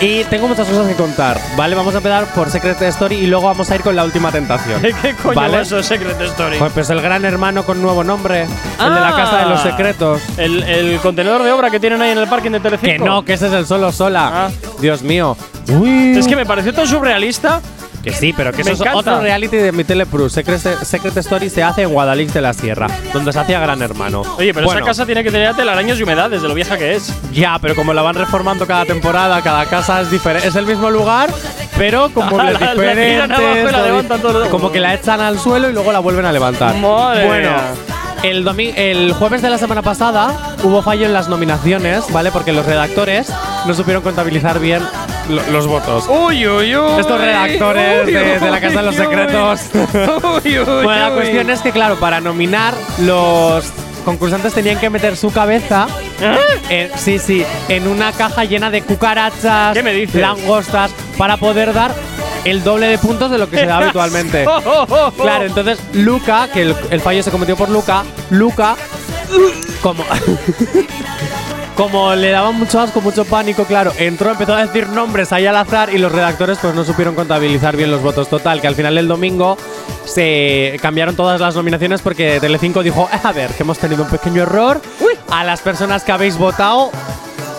y tengo muchas cosas que contar, ¿vale? Vamos a empezar por Secret Story y luego vamos a ir con la última tentación. ¿Qué coño ¿Vale? es eso, Secret Story? Pues, pues el gran hermano con nuevo nombre, el de la casa de los Ah. secretos. El, el contenedor de obra que tienen ahí en el parking de Telecinco. Que no, que ese es el solo sola. Ah. Dios mío. Uy. Es que me pareció tan surrealista. Que sí, pero que Me eso es encanta. otro reality de mi Teleprus. Secret, Secret Story se hace en Guadalix de la Sierra, donde se hacía Gran Hermano. Oye, pero Bueno, esa casa tiene que tener telarañas y humedades de lo vieja que es. Ya, pero como la van reformando cada temporada, cada casa es diferente. Es el mismo lugar, pero con muebles La- la diferentes. abajo y la levantan todo. Como que la echan al suelo y luego la vuelven a levantar. Madre bueno. mía. El, domi- el jueves de la semana pasada hubo fallo en las nominaciones, ¿vale? Porque los redactores no supieron contabilizar bien los votos. Uy, uy, uy. Estos redactores Uy, de, de la Casa de los Secretos. Uy, uy, bueno, la uy. cuestión es que, claro, para nominar, los concursantes tenían que meter su cabeza. en- sí, sí, en una caja llena de cucarachas, ¿Qué me dices? langostas, para poder dar el doble de puntos de lo que se da habitualmente. Oh, oh, oh, oh. Claro, entonces Luca, que el, el fallo se cometió por Luca, Luca, como. Como le daba mucho asco, mucho pánico, claro, entró, empezó a decir nombres ahí al azar y los redactores pues no supieron contabilizar bien los votos. Total, que al final del domingo se cambiaron todas las nominaciones porque Telecinco dijo, "Eh, a ver, que hemos tenido un pequeño error. A las personas que habéis votado,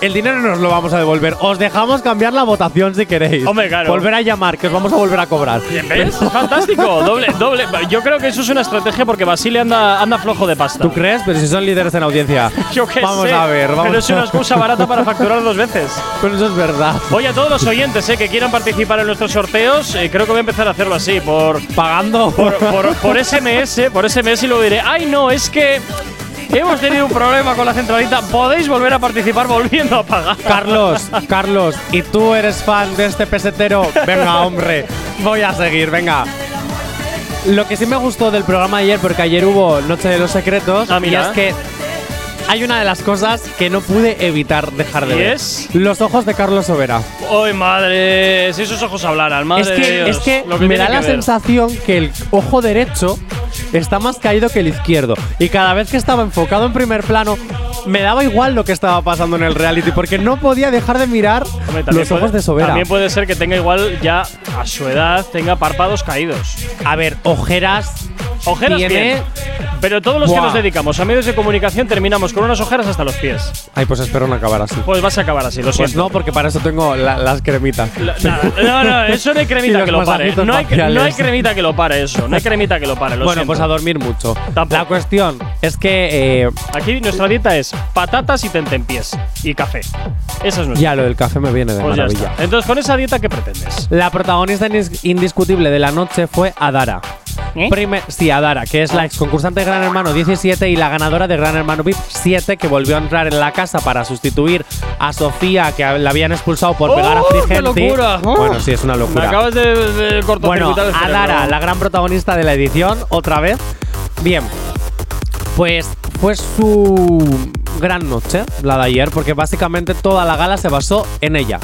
el dinero nos lo vamos a devolver. Os dejamos cambiar la votación si queréis. Hombre, claro. Volver a llamar, que os vamos a volver a cobrar. ¿Ves? Fantástico. doble, doble. Yo creo que eso es una estrategia porque Basile anda, anda flojo de pasta. ¿Tú crees? Pero si son líderes en audiencia. Yo qué Vamos sé. a ver, vamos Pero es una excusa barata para facturar dos veces. Pero eso es verdad. Oye, a todos los oyentes eh, que quieran participar en nuestros sorteos, eh, creo que voy a empezar a hacerlo así, por pagando. Por, por, por SMS, por SMS y luego diré, ay no, es que hemos tenido un problema con la centralita, podéis volver a participar volviendo a pagar. Carlos, Carlos, ¿y tú eres fan de este pesetero? Venga, hombre, voy a seguir, venga. Lo que sí me gustó del programa de ayer, porque ayer hubo Noche de los Secretos, Ah, y es que hay una de las cosas que no pude evitar dejar de ¿Y ver. es? Los ojos de Carlos Sobera. ¡Ay, madre! Si esos ojos hablaran, madre es de que, Dios. es que Lo que me da la ver. sensación que el ojo derecho está más caído que el izquierdo. Y cada vez que estaba enfocado en primer plano, me daba igual lo que estaba pasando en el reality, porque no podía dejar de mirar Hombre, los ojos puede- de Sobera. También puede ser que tenga igual ya a su edad, tenga párpados caídos. A ver, ojeras. Ojeras tiene. bien. Pero todos los que nos dedicamos a medios de comunicación terminamos con unas ojeras hasta los pies. Ay, pues espero no acabar así. Pues vas a acabar así, lo Pues siento. no, porque para eso tengo la- las cremitas. No, no, eso no hay cremita que lo pare. No hay, faciales. no hay cremita que lo pare eso. No hay cremita que lo pare. Lo bueno, siento. pues a dormir mucho. La cuestión es que. eh, Aquí nuestra dieta es patatas y tentempiés. Y café. Esa es nuestra. ya lo del café me viene de Pues maravilla. Entonces, con esa dieta, ¿qué pretendes? La protagonista indis- indiscutible de la noche fue Adara. ¿Eh? Prime- sí, Adara, que es la ex concursante de Gran Hermano 17 y la ganadora de Gran Hermano VIP 7, que volvió a entrar en la casa para sustituir a Sofía, que la habían expulsado por pegar a ¡Oh, Frigenti. qué locura! Bueno, sí, es una Me locura. acabas de, de Bueno. Adara, la gran protagonista de la edición, otra vez. Bien, pues fue su gran noche, la de ayer, porque básicamente toda la gala se basó en ella.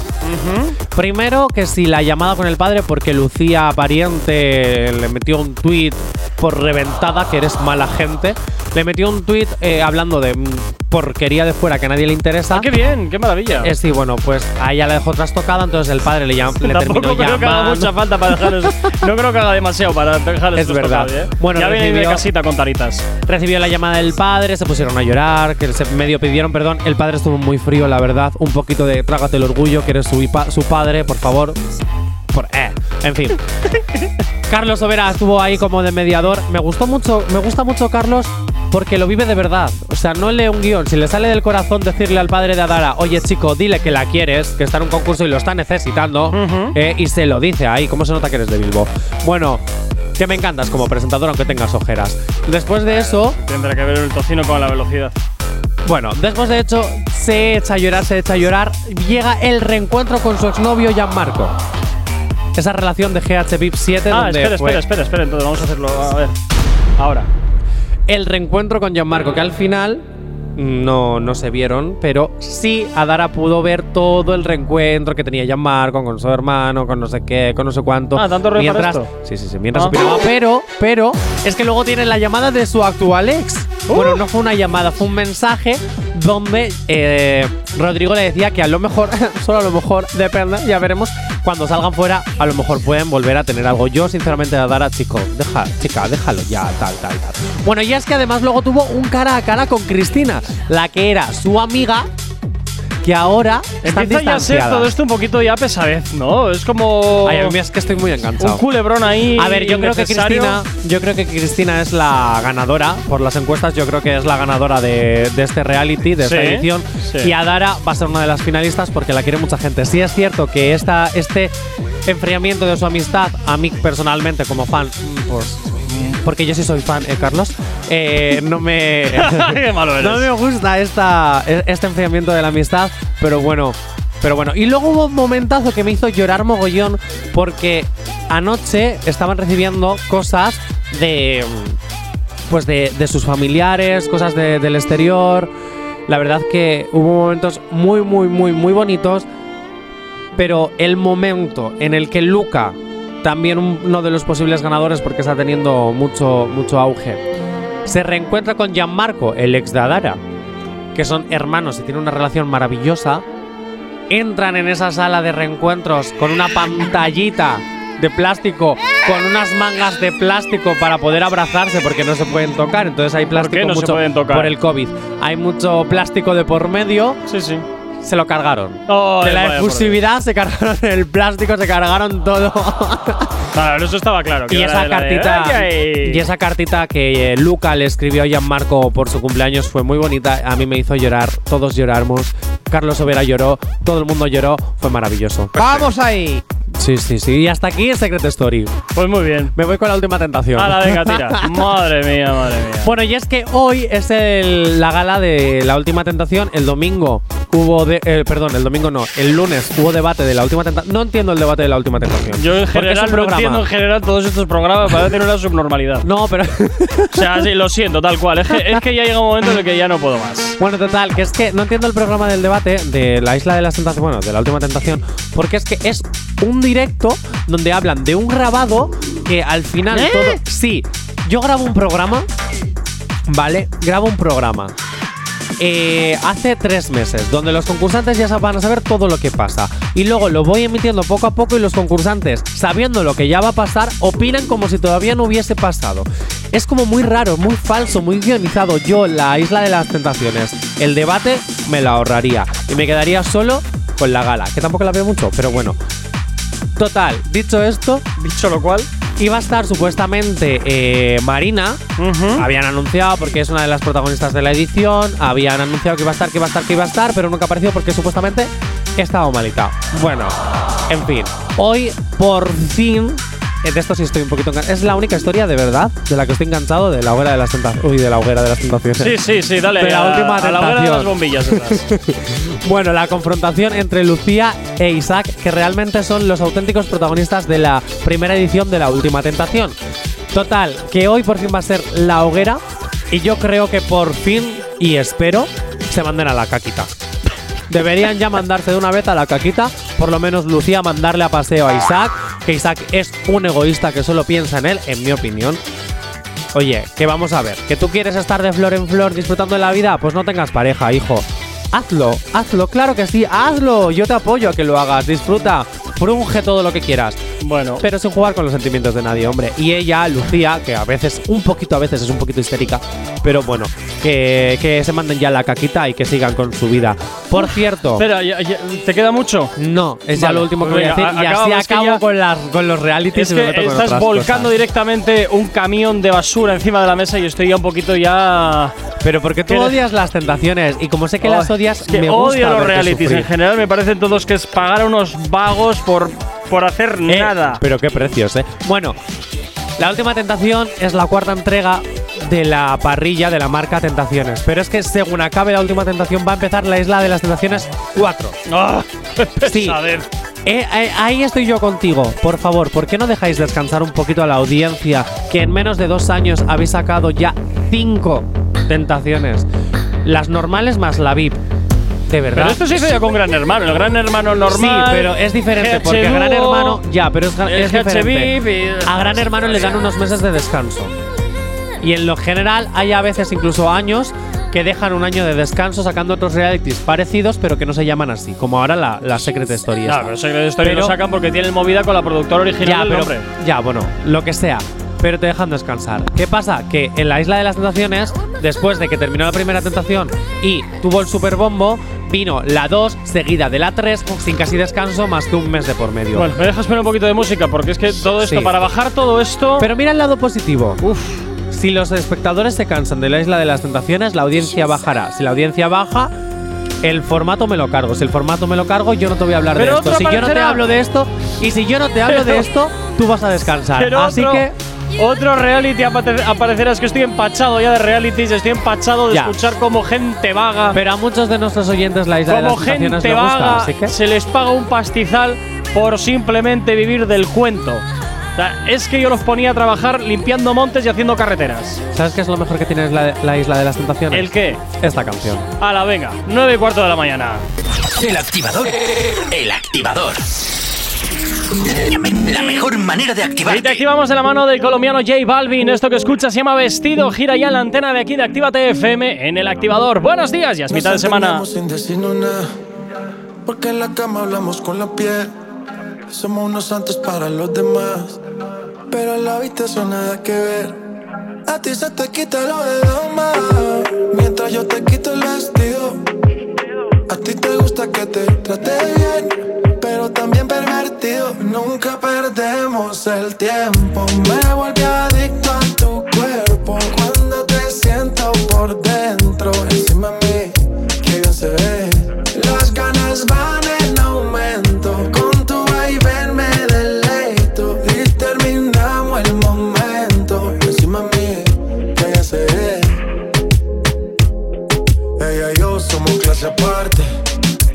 Primero que si la llamada con el padre, porque Lucía Pariente le metió un tuit por reventada, que eres mala gente. Le metió un tuit eh, hablando de porquería de fuera que a nadie le interesa. Ah, ¡Qué bien! ¡Qué maravilla! Eh, sí, bueno, pues a ella la dejó trastocada, entonces el padre le, llam- le terminó creo que haga llamando. mucha falta para dejar eso. No creo que haga demasiado para dejar Es verdad. ¿eh? Bueno, ya viene de recibió- casita con taritas. Recibió la llamada del padre, se pusieron a llorar, que se medio pidieron perdón. El padre estuvo muy frío, la verdad. Un poquito de trágate el orgullo, que eres su, su padre, por favor. Por, eh, en fin. Carlos Overa estuvo ahí como de mediador. Me gustó mucho, me gusta mucho Carlos porque lo vive de verdad. O sea, no lee un guion. Si le sale del corazón decirle al padre de Adara, oye chico, dile que la quieres, que está en un concurso y lo está necesitando, eh, y se lo dice ahí. ¿Cómo se nota que eres de Bilbo? Bueno, que me encantas como presentador aunque tengas ojeras. Después de eso, Tendrá que ver el tocino con la velocidad. Bueno, después de hecho, se echa a llorar, se echa a llorar. Llega el reencuentro con su exnovio Gianmarco. Esa relación de GH VIP 7 Ah, donde espera, fue espera, espera, espera. Entonces vamos a hacerlo. A ver. Ahora. el reencuentro con Gianmarco, que al final no, no se vieron, pero sí Adara pudo ver todo el reencuentro que tenía Gianmarco con su hermano, con no sé qué, con no sé cuánto. Ah, ¿tanto mientras, esto? Sí, sí, sí, mientras Ah. opinaba. Pero, pero, es que luego tiene la llamada de su actual ex. Bueno, no fue una llamada, fue un mensaje donde eh, Rodrigo le decía que a lo mejor, solo a lo mejor, depende, ya veremos, cuando salgan fuera, a lo mejor pueden volver a tener algo. Yo, sinceramente, Adara, chico, deja, chica, déjalo ya, tal, tal, tal. Bueno, y es que además luego tuvo un cara a cara con Cristina, la que era su amiga, que ahora están Empieza ya a ser distanciadas. todo esto un poquito ya pesadez, ¿no? Es como. Ay, a mí es que estoy muy enganchado. Un culebrón ahí. A ver, yo creo que innecesario. Cristina, yo creo que Cristina es la ganadora por las encuestas. Yo creo que es la ganadora de, de este reality, de esta Sí, edición. sí. Y Adara va a ser una de las finalistas porque la quiere mucha gente. Sí es cierto que esta, este enfriamiento de su amistad, a mí personalmente como fan, mm, pues porque yo sí soy fan, ¿eh, Carlos? Eh, no me. No me gusta esta, e- este enfriamiento de la amistad, pero bueno. Pero bueno, y luego hubo un momentazo que me hizo llorar mogollón porque anoche estaban recibiendo cosas de. Pues de, de sus familiares, cosas de- del exterior. La verdad que hubo momentos muy, muy, muy, muy bonitos. Pero el momento en el que Luca, también un- uno de los posibles ganadores porque está teniendo mucho, mucho auge, se reencuentra con Gianmarco, el ex de Adara, que son hermanos y tienen una relación maravillosa, entran en esa sala de reencuentros con una pantallita de plástico, con unas mangas de plástico para poder abrazarse porque no se pueden tocar, entonces hay plástico no se mucho pueden tocar? por el COVID. Hay mucho plástico de por medio. Sí, sí. Se lo cargaron. Ay, de la efusividad se cargaron el plástico, se cargaron todo. Claro, eso estaba claro. que Y esa de- cartita, y esa cartita que eh, Luca le escribió a Gianmarco por su cumpleaños fue muy bonita. A mí me hizo llorar, todos lloramos. Carlos Overa lloró, todo el mundo lloró, fue maravilloso. ¡Vamos ahí! Sí, sí, sí. Y hasta aquí Secret Story. Pues muy bien. Me voy con la última tentación. Hala, venga, tira. madre mía, madre mía. Bueno, y es que hoy es el- la gala de la última tentación. El domingo hubo de, eh, perdón, el domingo no, el lunes hubo debate de la última tentación. No entiendo el debate de la última tentación. Yo en Porque es general un no programa. entiendo en general todos estos programas parecen una subnormalidad. No, pero O sea, sí, lo siento, tal cual. Es que, es que ya llega un momento en el que ya no puedo más. Bueno, total, que es que no entiendo el programa del debate de la isla de las tentaciones, bueno, de la última tentación, porque es que es un directo donde hablan de un grabado que al final ¿Eh? todo. Sí, yo grabo un programa, ¿vale? Grabo un programa. eh, hace tres meses, donde los concursantes ya van a saber todo lo que pasa. Y luego lo voy emitiendo poco a poco y los concursantes, sabiendo lo que ya va a pasar, opinan como si todavía no hubiese pasado. Es como muy raro, muy falso, muy guionizado. Yo, la isla de las tentaciones, el debate me lo ahorraría y me quedaría solo con la gala, que tampoco la veo mucho, pero bueno. Total, dicho esto, dicho lo cual, iba a estar supuestamente eh, Marina. Habían anunciado porque es una de las protagonistas de la edición. Habían anunciado que iba a estar, que iba a estar, que iba a estar, pero nunca apareció porque supuestamente estaba malita. Bueno, en fin, hoy por fin. De esto sí estoy un poquito engan- Es la única historia de verdad de la que estoy enganchado de la hoguera de las tentaciones. Uy, de la hoguera de las tentaciones. Sí, sí, sí, dale. De la a- última a la hoguera de las tentación. bombillas. Bueno, la confrontación entre Lucía e Isaac, que realmente son los auténticos protagonistas de la primera edición de la última tentación. Total, que hoy por fin va a ser la hoguera y yo creo que por fin, y espero, se manden a la caquita. Deberían ya mandarse de una vez a la caquita, por lo menos Lucía mandarle a paseo a Isaac, que Isaac es un egoísta que solo piensa en él, en mi opinión. Oye, que vamos a ver, que tú quieres estar de flor en flor disfrutando de la vida, pues no tengas pareja, hijo. Hazlo, hazlo, claro que sí, hazlo. Yo te apoyo a que lo hagas, disfruta, frunge todo lo que quieras. Bueno. Pero sin jugar con los sentimientos de nadie, hombre. Y ella, Lucía, que a veces, un poquito a veces es un poquito histérica, pero bueno, que, que se manden ya la caquita y que sigan con su vida. Por cierto. Espera, ya- ya- ¿te queda mucho? No, es ya Vale, lo último que pues voy a decir. Y a- así es que acabo ya- con, las, con los realities Es y me que meto con estás volcando cosas. directamente un camión de basura encima de la mesa y estoy ya un poquito ya. Pero porque tú odias las tentaciones y como sé que las Ay, odias, es que me gusta odio los realities. sufrir. En general me parecen todos que es pagar a unos vagos por, por hacer Eh, nada. Pero qué precios, ¿eh? Bueno, la última tentación es la cuarta entrega de la parrilla de la marca Tentaciones. Pero es que según acabe la última tentación va a empezar la isla de las tentaciones 4. ¡Ah! Sí. Eh, eh, ahí estoy yo contigo. Por favor, ¿por qué no dejáis descansar un poquito a la audiencia que en menos de dos años habéis sacado ya cinco tentaciones? Las normales más la VIP. De verdad. Pero esto se hizo ya con Gran Hermano. El Gran Hermano normal. Sí, pero es diferente porque Gran Hermano ya, pero es, es diferente. Y- A Gran Hermano le dan unos meses de descanso. Y en lo general hay a veces incluso años que dejan un año de descanso sacando otros realities parecidos, pero que no se llaman así, como ahora la, la Secret Story. Esta. pero Secret Story Pero- lo sacan porque tienen movida con la productora original ya, del pero, nombre. ya, bueno, lo que sea. Pero te dejan descansar. ¿Qué pasa? Que en la Isla de las Tentaciones, después de que terminó la primera tentación y tuvo el super bombo, vino la 2 seguida de la 3 sin casi descanso más que un mes de por medio. Bueno, me dejas poner un poquito de música porque es que todo esto, Sí. para bajar todo esto. Pero mira el lado positivo. Si los espectadores se cansan de la Isla de las Tentaciones, la audiencia bajará. Si la audiencia baja, el formato me lo cargo. Si el formato me lo cargo, yo no te voy a hablar Pero de esto. Si yo no te hablo de esto, y si yo no te hablo de Pero- esto, tú vas a descansar. Así otro, que otro reality aparecerá. Es que estoy empachado ya de realities, estoy empachado de Ya. escuchar como gente vaga. Pero a muchos de nuestros oyentes la Isla de como las Tentaciones gente gusta, vaga así que se les paga un pastizal por simplemente vivir del cuento. O sea, es que yo los ponía a trabajar limpiando montes y haciendo carreteras. ¿sabes qué es lo mejor que tiene la, la Isla de las Tentaciones? ¿El qué? Esta canción. A la venga, 9 y cuarto de la mañana. El activador. El activador. La mejor manera de activar. Y te activamos de la mano del colombiano J Balvin. Esto que escuchas se llama Vestido. Gira ya la antena de aquí de Actívate FM en el activador. Buenos días, ya es mitad de semana. Sin decirnos nada. Porque en la cama hablamos con la piel. Somos unos santos para los demás. Pero en la habitación nada que ver. A ti se te quita lo de dama. Mientras yo te quito el vestido. A ti te gusta que te trate bien. Pero también pervertido. Nunca perdemos el tiempo. Me volví adicto a tu cuerpo. Cuando te siento por dentro. Encima de mí, que bien se ve. Las ganas van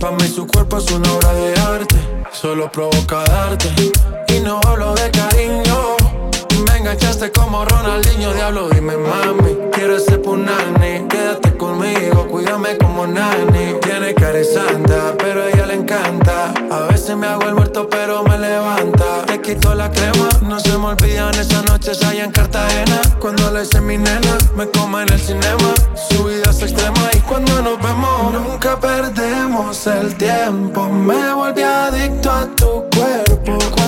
Para mí su cuerpo es una obra de arte. Solo provoca darte. Y no hablo de cariño. Enganchaste como Ronaldinho, diablo, dime mami. Quiero ser punani, quédate conmigo, cuídame como nani. Tiene cara santa, pero a ella le encanta. A veces me hago el muerto, pero me levanta. Te quito la crema, no se me olvidan esas noches allá en Cartagena. Cuando le hice mi nena, me come en el cinema. Su vida es extrema y cuando nos vemos, nunca perdemos el tiempo. Me volví adicto a tu cuerpo.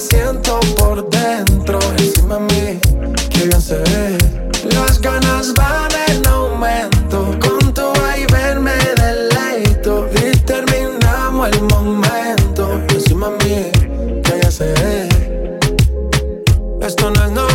Siento por dentro, encima de mí, que bien se. Las ganas van en aumento. Con tu vaivén me deleito. Y terminamos el momento. Encima de mí, que ya se. Esto no es normal,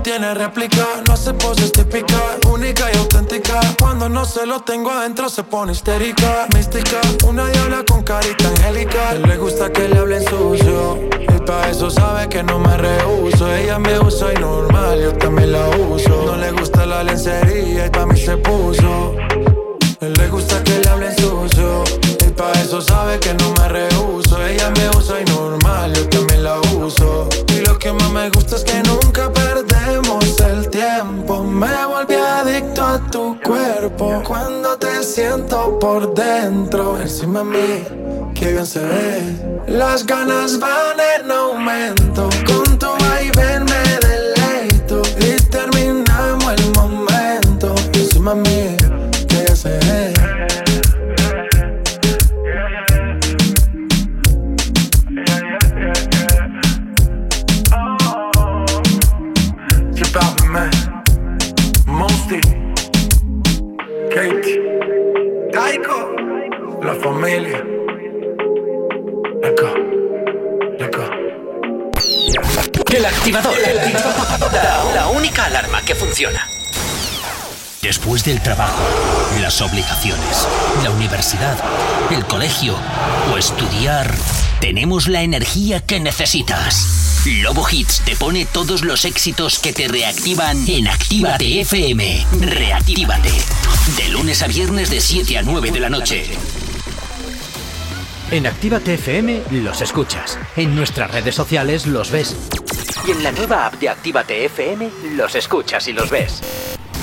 no tienes réplica, no hace poses típicas. Única y auténtica. Cuando no se lo tengo adentro se pone histérica. Mística, una diabla con carita angélica. Le gusta que le hablen sucio. Y pa' eso sabe que no me rehuso. Ella me usa y normal, yo también la uso. No le gusta la lencería y pa' mí se puso. Él le gusta que le hablen sucio. Y pa' eso sabe que no me rehuso. Ella me usa y normal, yo también la uso. Y lo que más me gusta es que nunca perdemos el tiempo. Me volví adicto a tu cuerpo. Cuando te siento por dentro, encima de mí, que bien se ve. Las ganas van en aumento. Con tu vaivén me deleito. Y terminamos el momento. Encima mí, obligaciones, la universidad, el colegio o estudiar, tenemos la energía que necesitas. Lobo Hits te pone todos los éxitos que te reactivan en Actívate FM. Reactívate. De lunes a viernes de 7 a 9 de la noche. En Actívate FM los escuchas. En nuestras redes sociales los ves. Y en la nueva app de Actívate FM los escuchas y los ves.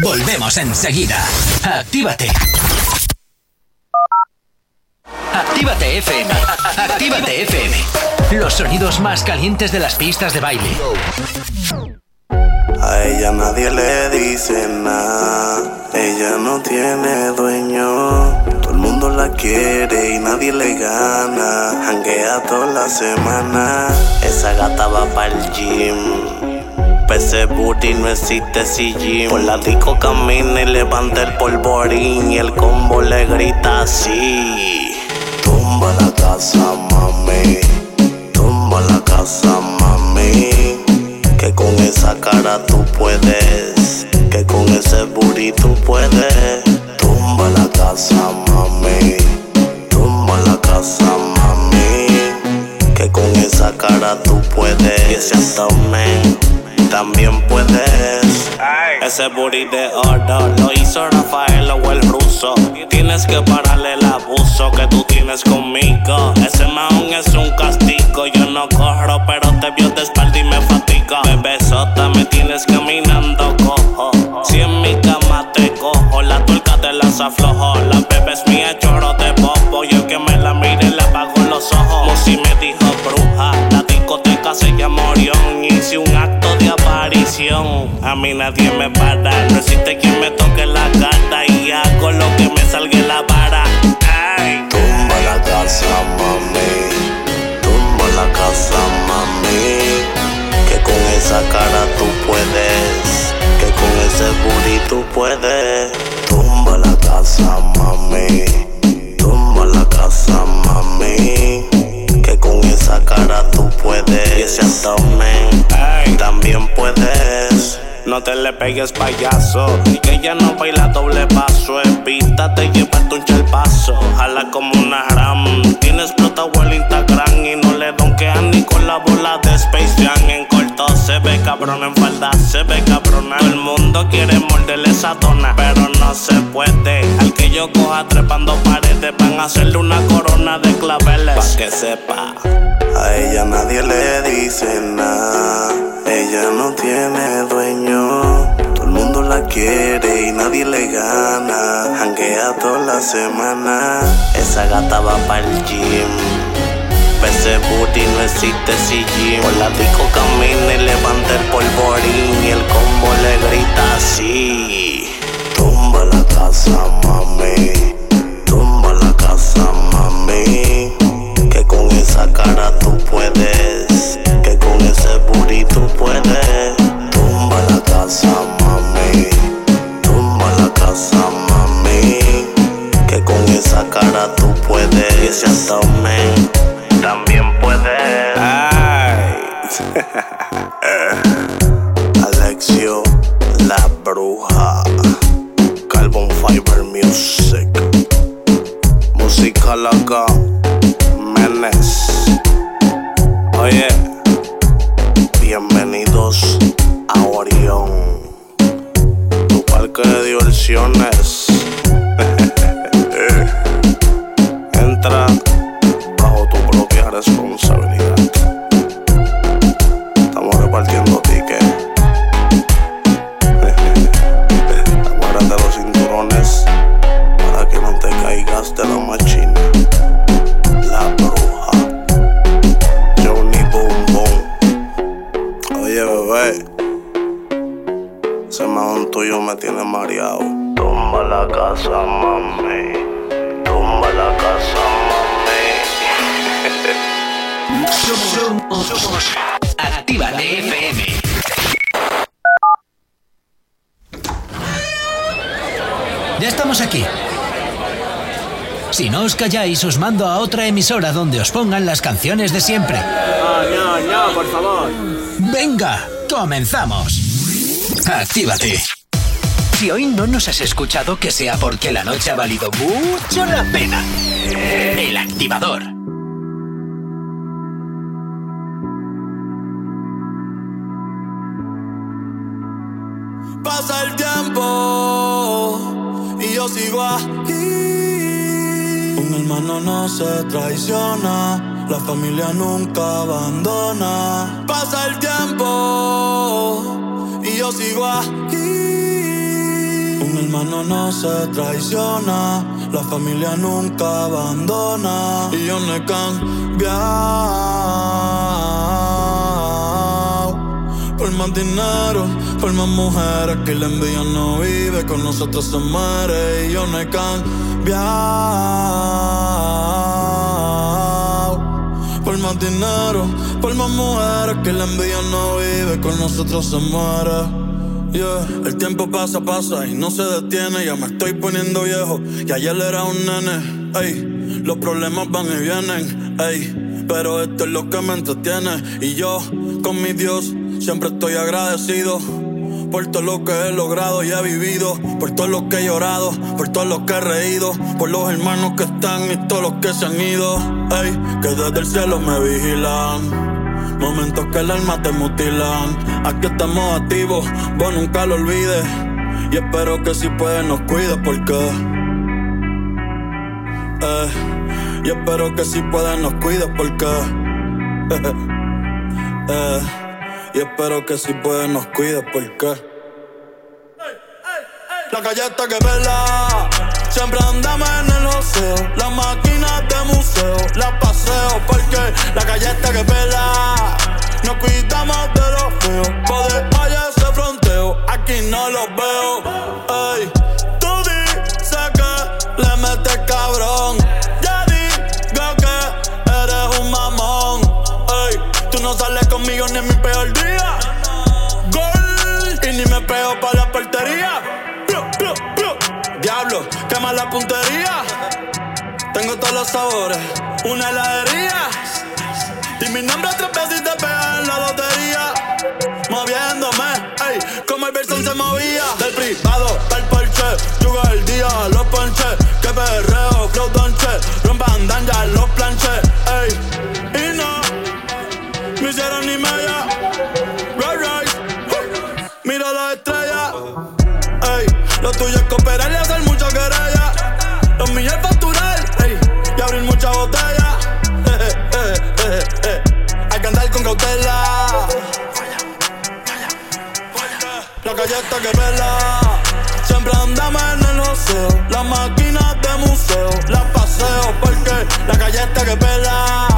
Volvemos enseguida. Actívate. Actívate FM. Actívate FM. Los sonidos más calientes de las pistas de baile. A ella nadie le dice nada, ella no tiene dueño. Todo el mundo la quiere y nadie le gana. Janguea toda la semana. Esa gata va para el gym. Pese booty no existe si gym. Por la disco camina y levanta el polvorín. Y el combo le grita así. Tumba la casa, mami. Tumba la casa, mami. Que con esa cara tú puedes. Que con ese booty tú puedes. Tumba la casa, mami. Tumba la casa, mami. Que con esa cara tú puedes. Ese abdomen también puedes. Ese booty de oro lo hizo Rafael o el ruso. Tienes que pararle el abuso que tú tienes conmigo. Ese maón es un castigo. Yo no corro, pero te vio de espalda y me fatiga. Bebesota, me tienes caminando cojo. Si en mi cama te cojo, la tuerca te las aflojo. La bebé es mía, lloro de bobo. Y el que me la mire le apago los ojos. Musi me dijo bruja, la discoteca se llama Orión. A mí nadie me para. No existe quien me toque la gata y hago lo que me salga la vara. Ay. Tumba la casa, mami. Tumba la casa, mami. Que con esa cara tú puedes. Que con ese booty tú puedes. Tumba la casa, mami. Tumba la casa, mami. Que con esa cara tú puedes. Y ese abdomen también puedes. No te le pegues payaso, ni que ya no baila doble paso. Evítate llevarte un chalpazo, jala como una ram. Tiene explotado el Instagram y no le donkean ni con la bola de Space Jam. En corto se ve cabrón, en falda se ve cabrón. Todo mundo quiere morderle esa dona, pero no se puede. Al que yo coja trepando paredes, van a hacerle una corona de claveles. Pa' que sepa. A ella nadie le dice nada. Ella no tiene dueño. Todo el mundo la quiere y nadie le gana. Janguea toda la semana. Esa gata va pa'l gym. Ese booty no existe si. Por la disco camina y levanta el polvorín. Y el combo le grita así. Tumba la casa, mami. Tumba la casa, mami. Que con esa cara tú puedes. Que con ese booty tú puedes. Tumba la casa, mami. Tumba la casa, mami. Que con esa cara tú puedes. Y ese abdomen también puedes. Alexio, la bruja. Carbon Fiber Music. Música loca. Menes. Oye. Bienvenidos a Orión. Tu parque de diversiones. Responsabilidad. Estamos repartiendo tickets. Aguárdate los cinturones para que no te caigas de la machina. La bruja. Johnny Boom Boom. Oye, bebé. Ese mahón tuyo me tiene mareado. Tumba la casa, mami. Somos Actívate FM. Ya estamos aquí. Si no os calláis, os mando a otra emisora donde os pongan las canciones de siempre. No, no, no, por favor. Venga, comenzamos. Actívate. Si hoy no nos has escuchado, que sea porque la noche ha valido mucho la pena. El activador. Sigo aquí. Un hermano no se traiciona, la familia nunca abandona. Pasa el tiempo y yo sigo aquí. Un hermano no se traiciona, la familia nunca abandona. Y yo no he cambiado. Por más dinero, por más mujeres que la envidia no vive, con nosotros se muere y yo no he cambiado. Por más dinero, por más mujeres que la envidia no vive, con nosotros se muere. Yeah. El tiempo pasa, pasa y no se detiene. Ya me estoy poniendo viejo y ayer era un nene. Ey, los problemas van y vienen. Ey, pero esto es lo que me entretiene. Y yo, con mi Dios, siempre estoy agradecido. Por todo lo que he logrado y he vivido, por todo lo que he llorado, por todo lo que he reído, por los hermanos que están y todos los que se han ido. Ey, que desde el cielo me vigilan. Momentos que el alma te mutilan. Aquí estamos activos, vos nunca lo olvides. Y espero que si puedes nos cuides porque. Eh, y espero que si puedes nos cuides porque. eh, y espero que si puedes nos cuides porque. La galleta que pela, siempre andamos en el oseo. Las máquinas de museo, las paseo porque la galleta que pela, nos cuidamos de los feos. Poder allá ese fronteo, aquí no los veo. Ey, tú dices que le metes cabrón. Ni en mi peor día. Gol, y ni me pego para la portería. Diablo, quema la puntería. Tengo todos los sabores, una heladería. Y mi nombre tres veces te pega en la lotería. Moviéndome, ey, como el Verson Galleta que vela. Siempre andamos en el oseo. Las máquinas de museo. Las paseo porque la galleta que pela.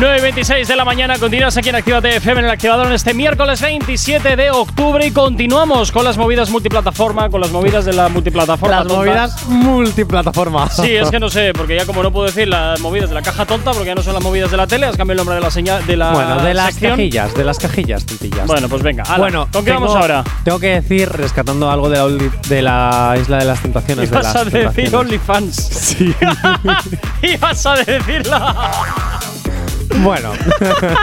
9 y 26 de la mañana, continúas aquí en Actívate FM en el activador en este miércoles 27 de octubre y continuamos con las movidas multiplataforma, con las movidas de la multiplataforma. Las tonta. movidas multiplataforma. Sí, es que no sé, porque ya como no puedo decir las movidas de la caja tonta, porque ya no son las movidas de la tele, has cambiado el nombre de la señal de la Bueno, de las sección. cajillas, de las cajillas tontillas. Bueno, pues venga, ala, bueno, ¿con qué vamos ahora? Tengo que decir, rescatando algo de la, de la isla de las tentaciones. de Ibas las a decir. OnlyFans. Sí. Ibas a decirla. Bueno.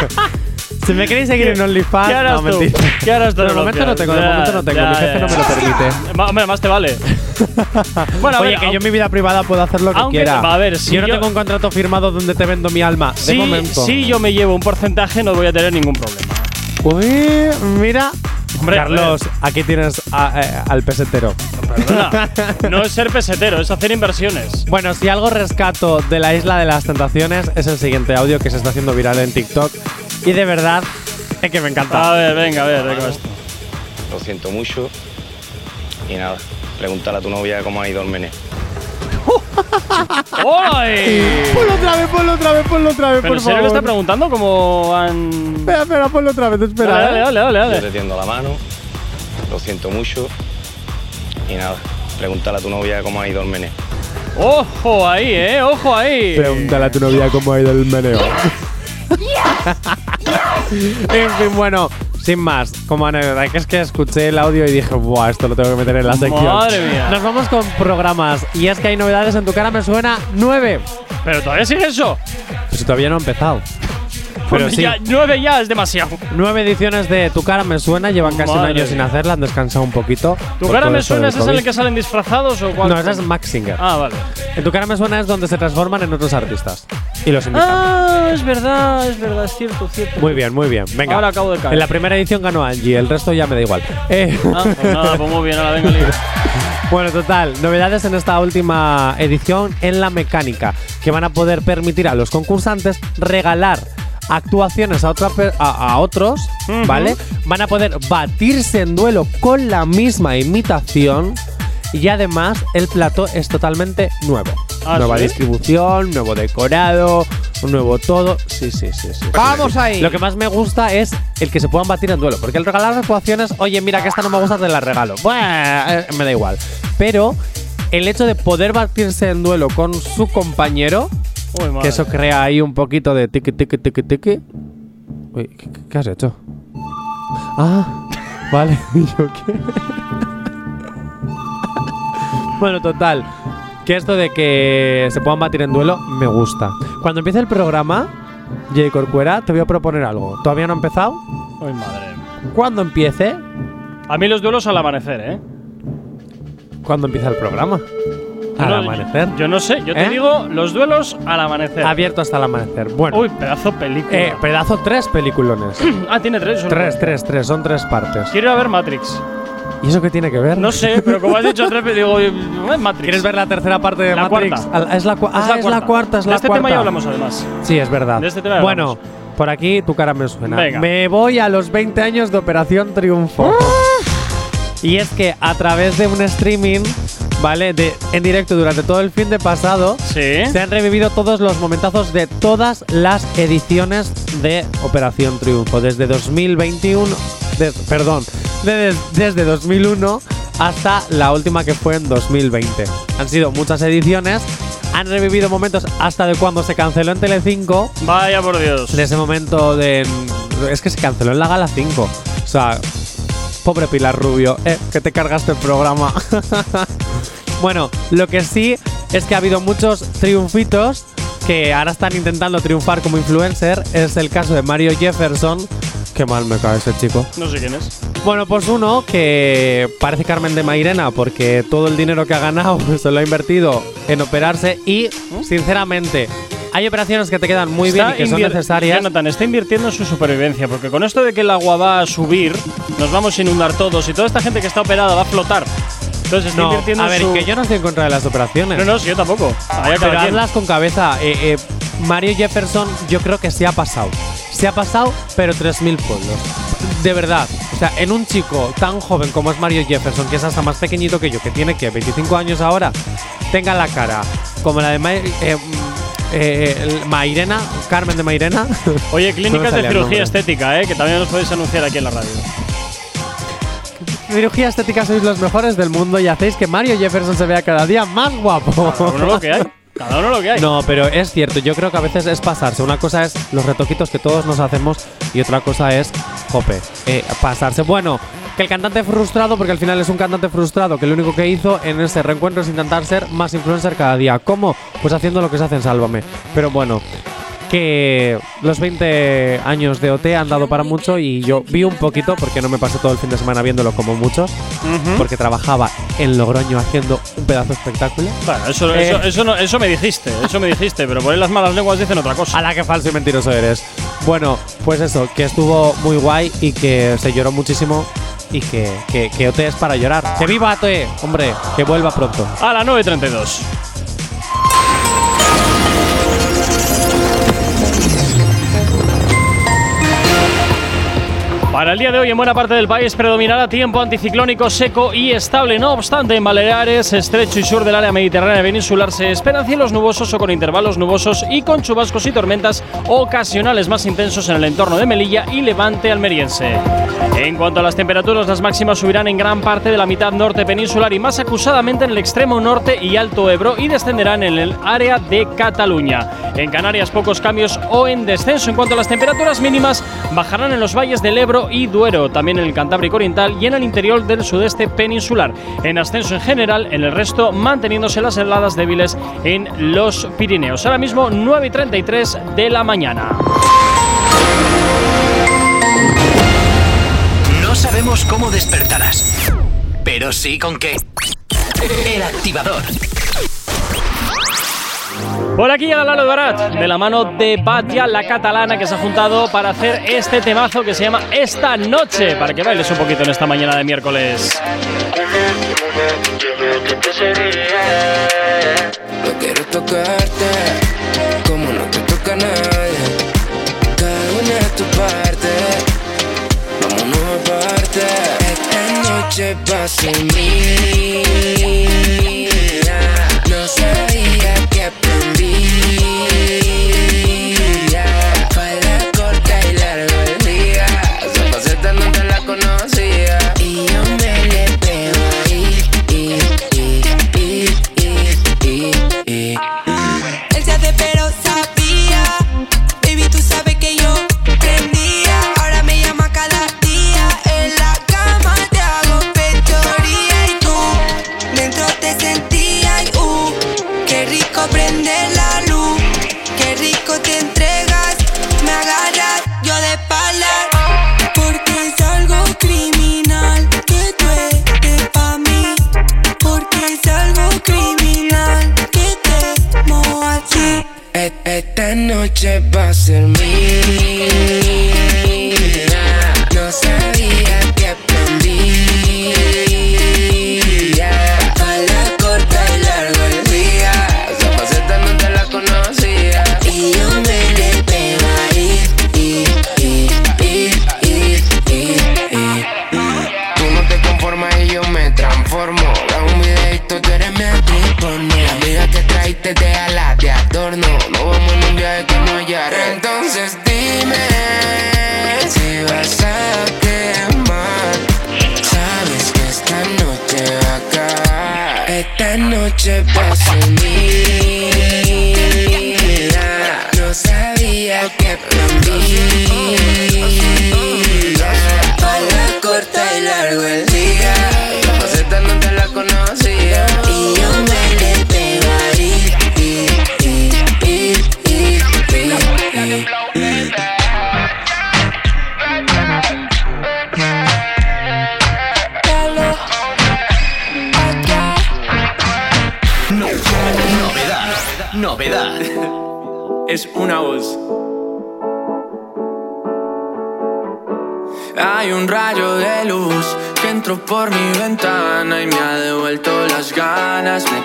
si me queréis seguir en OnlyFans, ¿Qué harás no, tú? mentira. ¿Qué harás tú De en momento no tengo, de momento no tengo. ya, Mi jefe ya, no me lo permite. Hombre, más te vale. Bueno, a Oye, ver, que yo en mi vida privada puedo hacer lo que Aunque- quiera. a ver, si yo no yo- tengo un contrato firmado donde te vendo mi alma. de si, momento. si yo me llevo un porcentaje, no voy a tener ningún problema. Uy, mira. Hombre, Carlos, aquí tienes a- eh, al pesetero. Perdona, no es ser pesetero, es hacer inversiones. Bueno, si algo rescato de la isla de las tentaciones es el siguiente audio que se está haciendo viral en TikTok. Y de verdad, es que me encanta. A ver, venga, a ver, ¿de qué va esto? Lo siento mucho. Y nada, pregúntale a tu novia cómo ha ido el meneo. ¡Ay! Ponlo otra vez, ponlo otra vez, ponlo otra vez, Pero por en serio favor. está preguntando cómo han. Espera, espera, ponlo otra vez, espera. Dale, ¿eh? dale, dale, dale. Yo te tiendo la mano. Lo siento mucho. Y nada, pregúntale a tu novia cómo ha ido el meneo. Ojo ahí, eh, ojo ahí. Pregúntale a tu novia cómo ha ido el meneo. en fin, bueno, sin más, como anécdota, que es que escuché el audio y dije, buah, esto lo tengo que meter en la sección. Madre mía. Nos vamos con programas. Y es que hay novedades en tu cara, me suena 9. Pero todavía sigue eso. Pues todavía no ha empezado. Pero sí, ya, nueve ya es demasiado. nueve ediciones de Tu cara me suena, llevan casi un año sin hacerla, han descansado un poquito. ¿Tu cara me suena? del ¿Ese es en el COVID. que salen disfrazados o cuál? No, esa es Max Singer. Ah, vale. En Tu cara me suena es donde se transforman en otros artistas. Y los invitan. Ah, es verdad, es verdad, es cierto, cierto. Muy bien, muy bien. Venga. Ahora acabo de caer. En la primera edición ganó Angie, el resto ya me da igual. Eh, Ah, pues nada, pues muy bien, ahora venga, libre. bueno, total, novedades en esta última edición en la mecánica, que van a poder permitir a los concursantes regalar actuaciones a, otra a, a otros. ¿vale? Van a poder batirse en duelo con la misma imitación y además el plato es totalmente nuevo. ¿Ah, Nueva sí? distribución, nuevo decorado, un nuevo todo. Sí, sí, sí, sí. ¡Vamos ahí! Lo que más me gusta es el que se puedan batir en duelo. Porque el regalar actuaciones, oye, mira que esta no me gusta, te la regalo. Bueno, eh, me da igual. Pero el hecho de poder batirse en duelo con su compañero, Uy, que eso crea ahí un poquito de tiki tiki tiki tiki. Uy, ¿qué, has hecho? Ah, vale. ¿Y yo qué? bueno, total. Que esto de que se puedan batir en duelo me gusta. Cuando empiece el programa, J. Corcuera, te voy a proponer algo. ¿Todavía no ha empezado? Uy, madre. Cuando empiece, A mí los duelos al amanecer, ¿eh? cuando empieza el programa. Al no- amanecer. Yo no sé, yo te ¿Eh? digo los duelos al amanecer. Abierto hasta el amanecer. Bueno. Uy, pedazo película. Eh, pedazo tres peliculones. ah, tiene tres. tres, tres, tres. Son tres partes. Quiero ir a ver Matrix. ¿Y eso qué tiene que ver? No sé, pero como has dicho tres, digo, eh, Matrix. ¿Quieres ver la tercera parte de La Matrix? cuarta. Al- Es la, cua- ah, es la cuarta, es de la este cuarta. tema ya hablamos además. Sí, es verdad. De este tema bueno, hablamos. por aquí tu cara me suena. Venga. Me voy a los 20 años de Operación Triunfo. Y es que a través de un streaming, ¿vale? De, en directo durante todo el fin de pasado, Sí. se han revivido todos los momentazos de todas las ediciones de Operación Triunfo. Desde 2021, de- perdón, de- desde 2001 hasta la última que fue en 2020. Han sido muchas ediciones, han revivido momentos hasta de cuando se canceló en Telecinco. Vaya por Dios. De ese momento de. Es que se canceló en la Gala 5. O sea, pobre Pilar Rubio, eh, que te cargaste el programa. bueno, lo que sí es que ha habido muchos triunfitos que ahora están intentando triunfar como influencer. Es el caso de Mario Jefferson. Qué mal me cae ese chico. No sé quién es. Bueno, pues uno que parece Carmen de Mairena porque todo el dinero que ha ganado se lo ha invertido en operarse y, sinceramente, hay operaciones que te quedan muy bien y que son necesarias. Jonathan está invirtiendo en su supervivencia, porque con esto de que el agua va a subir, nos vamos a inundar todos y toda esta gente que está operada va a flotar. Entonces está No, invirtiendo a ver, su- que yo no estoy en contra de las operaciones. No, no, sí, yo tampoco. Allá Pero con cabeza. Eh, eh, Mario Jefferson, yo creo que se ha pasado. Se ha pasado, pero 3.000 pueblos. De verdad. O sea, en un chico tan joven como es Mario Jefferson, que es hasta más pequeñito que yo, que tiene que 25 años ahora, tenga la cara como la de Ma- eh, eh, Mairena, Carmen de Mairena. Oye, clínicas de cirugía estética, ¿eh? que también nos podéis anunciar aquí en la radio. Cirugía estética sois los mejores del mundo y hacéis que Mario Jefferson se vea cada día más guapo. Cada uno lo que hay. Cada uno lo que hay. No, pero es cierto, yo creo que a veces es pasarse. Una cosa es los retoquitos que todos nos hacemos y otra cosa es, jope, eh, pasarse. Bueno, que el cantante frustrado, porque al final es un cantante frustrado, que lo único que hizo en ese reencuentro es intentar ser más influencer cada día. ¿Cómo? Pues haciendo lo que se hace en Sálvame. Pero bueno, que los 20 años de OT han dado para mucho y yo vi un poquito, porque no me pasé todo el fin de semana viéndolo como muchos, porque trabajaba en Logroño haciendo un pedazo de espectáculo. Bueno, eso, Eh. eso, eso, no- eso me dijiste, eso me dijiste, pero por ahí las malas lenguas dicen otra cosa. A la que falso y mentiroso eres. Bueno, pues eso, que estuvo muy guay y que se lloró muchísimo y que, que, que es para llorar. ¡Que viva OT! Hombre, que vuelva pronto. A las 9.32. Para el día de hoy en buena parte del país predominará tiempo anticiclónico seco y estable. No obstante, en Baleares, estrecho y sur del área mediterránea peninsular se esperan cielos nubosos o con intervalos nubosos y con chubascos y tormentas ocasionales más intensos en el entorno de Melilla y Levante almeriense. En cuanto a las temperaturas, las máximas subirán en gran parte de la mitad norte peninsular y más acusadamente en el extremo norte y alto Ebro y descenderán en el área de Cataluña. En Canarias pocos cambios o en descenso. En cuanto a las temperaturas mínimas, bajarán en los valles del Ebro y Duero, también en el Cantábrico Oriental y en el interior del sudeste peninsular. En ascenso en general, en el resto manteniéndose las heladas débiles en los Pirineos. Ahora mismo 9 y 33 de la mañana. No sabemos cómo despertarás, pero sí con qué. El activador. Por aquí llega Lalo Barat, de la mano de Batya, la catalana, que se ha juntado para hacer este temazo que se llama Esta Noche, para que bailes un poquito en esta mañana de miércoles. Yo quiero tocarte como no te toca nadie. Esta noche va a ser mía.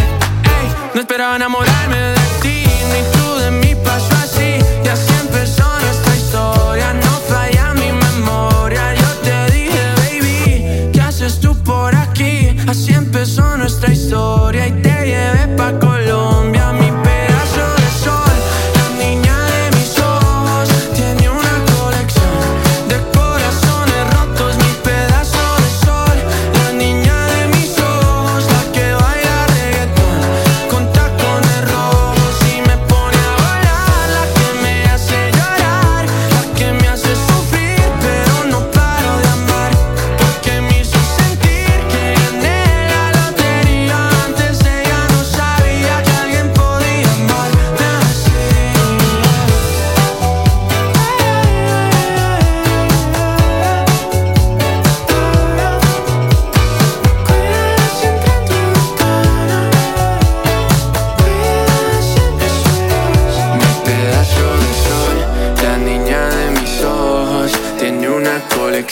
ey, no esperaba enamorarme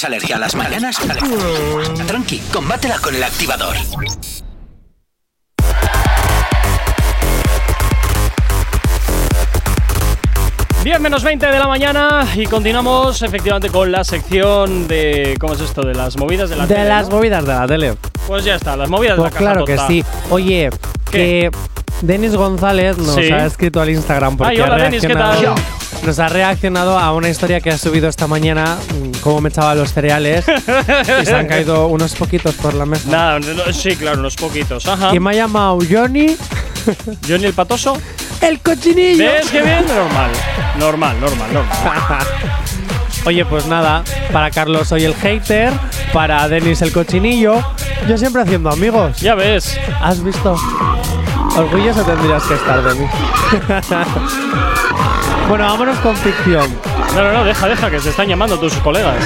Tienes alergia a las mañanas, tranqui, combátela con el activador. Diez menos 20 de la mañana y continuamos efectivamente con la sección de. ¿Cómo es esto? De las movidas de la De tele, las ¿no? movidas de la tele. Pues ya está, las movidas Pues de la claro que caja sí. Oye, que Denis González nos Sí. ha escrito al Instagram porque Ay, hola, ha Denis, ¿qué tal? reaccionado- nos ha reaccionado a una historia que ha subido esta mañana, mm, cómo me echaba los cereales y se han caído unos poquitos por la mesa. Nada, no, sí, claro, unos poquitos. Ajá. Y me ha llamado Johnny. ¿Johnny el patoso? ¡El cochinillo! ¿Ves qué bien? Normal. Normal, normal, normal. Oye, pues nada, para Carlos soy el hater, para Denis el cochinillo. Yo siempre haciendo amigos. Ya ves. ¿Has visto? Orgulloso tendrías que estar de mí. bueno, vámonos con ficción. No, no, no, deja, deja, que se están llamando tus colegas.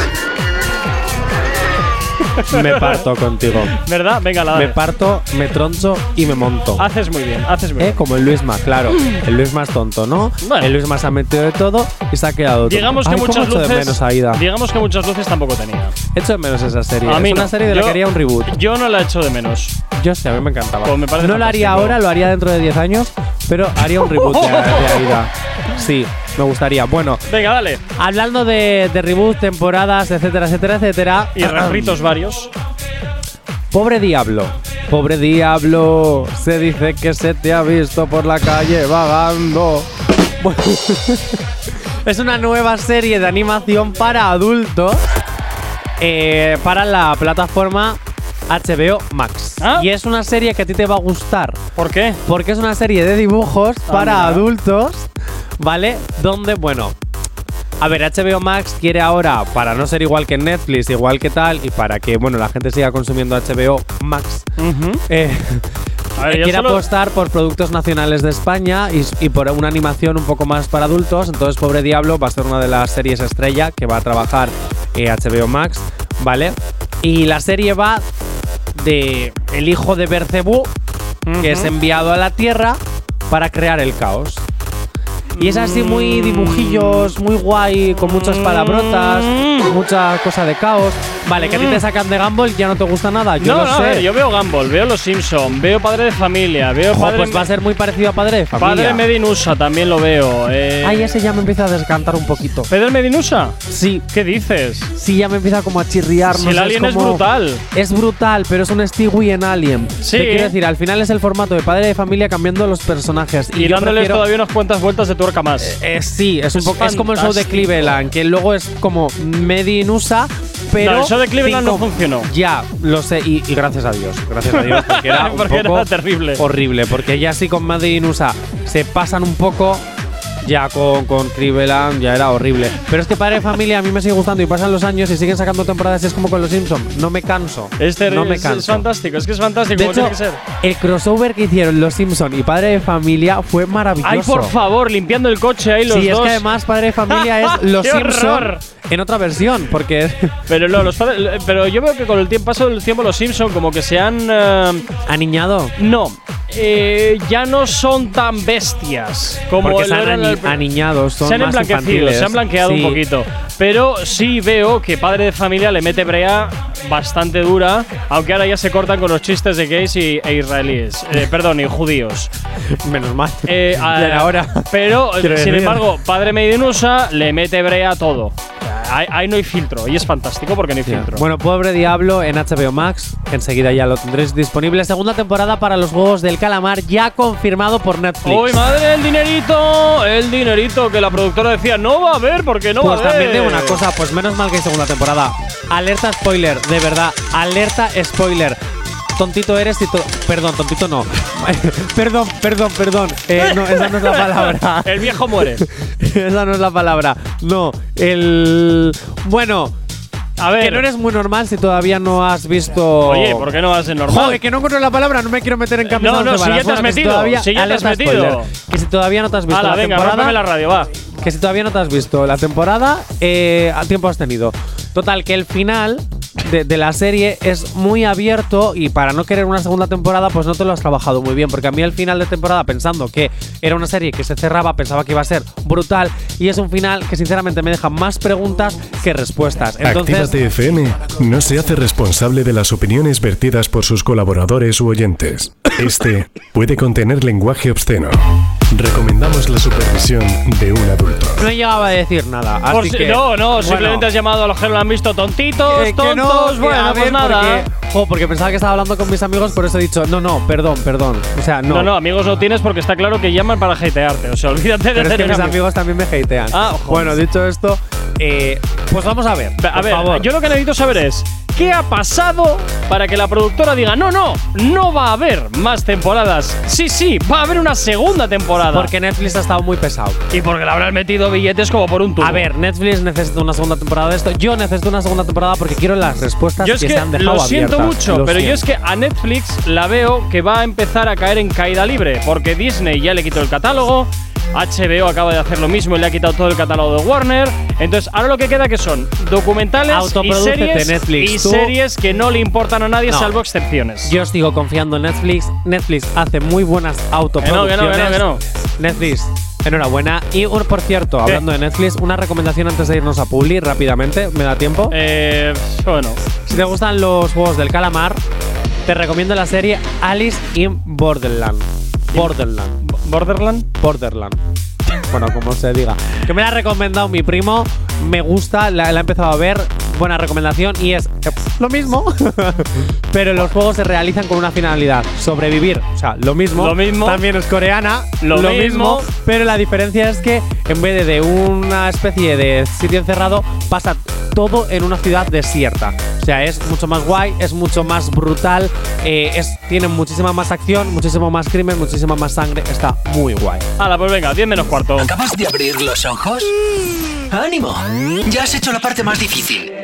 me parto contigo. ¿Verdad? Venga, la Me dale. parto, me troncho y me monto. Haces muy bien, haces muy Eh, bien. como el Luisma, claro. El Luisma es tonto, ¿no? Bueno. El Luisma se ha metido de todo y se ha quedado tonto. Digamos que Ay, muchas echo de luces. menos Aida. Digamos que muchas luces tampoco tenía. Echo de menos esa serie. A mí es una no. serie de la Yo- que haría un reboot. Yo no la echo de menos. Yo sé, a mí me encantaba. Pues me no lo haría ahora, lo haría dentro de 10 años, pero haría un reboot de, de Aida. Sí, me gustaría. Bueno, Venga, dale. hablando de, de reboot, temporadas, etcétera, etcétera, etcétera. Y refritos varios. Pobre diablo. Pobre diablo. Se dice que se te ha visto por la calle vagando. Es una nueva serie de animación para adultos eh, para la plataforma HBO Max. Ah. Y es una serie que a ti te va a gustar. ¿Por qué? Porque es una serie de dibujos Ah, para mira. adultos, ¿vale? Donde, bueno. A ver, HBO Max quiere ahora, para no ser igual que Netflix, igual que tal, y para que, bueno, la gente siga consumiendo HBO Max, eh, A ver, yo quiere solo- apostar por productos nacionales de España y, y por una animación un poco más para adultos. Entonces, Pobre Diablo va a ser una de las series estrella que va a trabajar eh, HBO Max, ¿vale? Y la serie va de el hijo de Bercebú, que es enviado a la Tierra para crear el caos. Y es así muy dibujillos, muy guay, con muchas palabrotas, mucha cosa de caos. Vale, que a ti te sacan de Gumball ya no te gusta nada, yo no, lo no, a sé. ver, yo veo Gumball, veo Los Simpson, veo Padre de Familia, veo Jo, Padre, pues va a ser muy parecido a Padre de Familia. Padre Medinusa, también lo veo. Eh, Ay, ese ya me empieza a descantar un poquito. ¿Pedro Medinusa? Sí. ¿Qué dices? Sí, ya me empieza como a chirriar. Si no el alien es como- brutal. Es brutal, pero es un Stewie en Alien. Sí. Te quiero decir, al final es el formato de padre de familia cambiando los personajes. Y, yo dándoles prefiero- todavía unas cuantas vueltas de tuerca más. Eh, sí, es, un Es poco, es como el show de. Cleveland, que luego es como Medinusa, pero. No, el show de Cleveland no funcionó. Ya, lo sé, y, y gracias a Dios. Gracias a Dios, porque era un Porque era terrible. horrible. Porque ya sí con Medinusa se pasan un poco. Ya con, con Cleveland ya era horrible. Pero es que Padre de Familia a mí me sigue gustando y pasan los años y siguen sacando temporadas. Es como con los Simpsons. No me canso. Este no me es, canso. es fantástico, es que es fantástico, De hecho, tiene que ser. el crossover que hicieron los Simpsons y Padre de Familia fue maravilloso. Ay, por favor, limpiando el coche ahí los sí, dos. es que además Padre de Familia es Los ¡Qué Simpson horror! en otra versión, porque Pero no, los padres, pero yo veo que con el tiempo, paso del tiempo los Simpson como que se han eh, aniñado. no, eh, ya no son tan bestias como lo eran ani- aniñados, son se han más infantiles. se han blanqueado Sí. un poquito. Pero sí veo que Padre de Familia le mete brea bastante dura, aunque ahora ya se cortan con los chistes de gays y, e israelíes. Eh, perdón, y judíos. Menos mal. Eh, Ya era a- hora. Pero, Quiero sin decir. embargo, Padre Medinusa le mete brea todo. Ahí, ahí no hay filtro. Y es fantástico porque no hay filtro. Bueno, Pobre Diablo en HBO Max. Enseguida ya lo tendréis disponible. Segunda temporada para los Juegos del Calamar, ya confirmado por Netflix. ¡Uy, madre, el dinerito! El dinerito que la productora decía, no va a haber porque no pues va a haber. también digo una cosa, pues menos mal que hay segunda temporada. Alerta spoiler, de verdad, alerta spoiler. Tontito eres y Perdón, tontito no. perdón, perdón, perdón. Eh, no, esa no es la palabra. el viejo muere. esa no es la palabra. No, el. Bueno. A ver. Que no eres muy normal si todavía no has visto. Oye, ¿por qué no va a ser normal? Joder, que no encuentro la palabra, no me quiero meter en camisa No, no, once si ya te has que metido, si ya te has metido. spoiler. Que si todavía no te has visto Hala, la venga, temporada. la radio, va. Que si todavía no te has visto la temporada, eh, tiempo has tenido. Total, que el final de, de la serie es muy abierto y para no querer una segunda temporada, pues no te lo has trabajado muy bien. Porque a mí el final de temporada, pensando que era una serie que se cerraba, pensaba que iba a ser brutal y es un final que sinceramente me deja más preguntas que respuestas. Entonces, Actívate FM no se hace responsable de las opiniones vertidas por sus colaboradores u oyentes. Este puede contener lenguaje obsceno. Recomendamos la supervisión de un adulto. no llegaba a decir nada. Así si- que, no, no, bueno. simplemente has llamado a los que lo han visto tontitos, Eh, que tontos. no, que bueno, a pues ver, nada. Porque, jo, porque pensaba que estaba hablando con mis amigos, por eso he dicho, no, no, perdón, perdón. O sea, no. No, no, amigos no tienes porque está claro que llaman para hatearte. O sea, olvídate de Pero es que tener mis amigos. amigos también me hatean. Ah, joder. bueno, dicho esto, eh, pues vamos a ver. A por ver, favor. yo lo que necesito saber es ¿qué ha pasado para que la productora diga no, no, no va a haber más temporadas? Sí, sí, va a haber una segunda temporada. Porque Netflix ha estado muy pesado. y porque le habrán metido billetes como por un tubo. A ver, Netflix necesita una segunda temporada de esto. Yo necesito una segunda temporada porque quiero las respuestas yo es que, que se han dejado lo siento abiertas. mucho, Lo pero yo es que a Netflix la veo que va a empezar a caer en caída libre, porque Disney ya le quitó el catálogo, HBO acaba de hacer lo mismo y le ha quitado todo el catálogo de Warner. Entonces, ahora lo que queda que son documentales y series, Netflix, y series que no le importan a nadie No. salvo excepciones. Yo sigo confiando en Netflix. Netflix hace muy buenas autoproducciones. Que no, que no, que no, Netflix, enhorabuena. Y por cierto, hablando de Netflix, una recomendación antes de irnos a Publi rápidamente. ¿Me da tiempo? Eh, bueno. Si te gustan los juegos del calamar, te recomiendo la serie Alice in Borderland. Borderland. ¿Borderland? Borderland. Bueno, como se diga. Que me la ha recomendado mi primo. Me gusta, la, la he empezado a ver. Buena recomendación. Y es lo mismo. pero los juegos se realizan con una finalidad: sobrevivir. O sea, lo mismo. Lo mismo. También es coreana. Lo mismo. Pero la diferencia es que en vez de, de una especie de sitio encerrado, pasa todo en una ciudad desierta. O sea, es mucho más guay, es mucho más brutal, eh, es, tiene muchísima más acción, muchísimo más crimen, muchísima más sangre. Está muy guay. Hala, pues venga, 10 menos cuarto. ¿Acabas de abrir los ojos? ¡Ánimo! Ya has hecho la parte más difícil.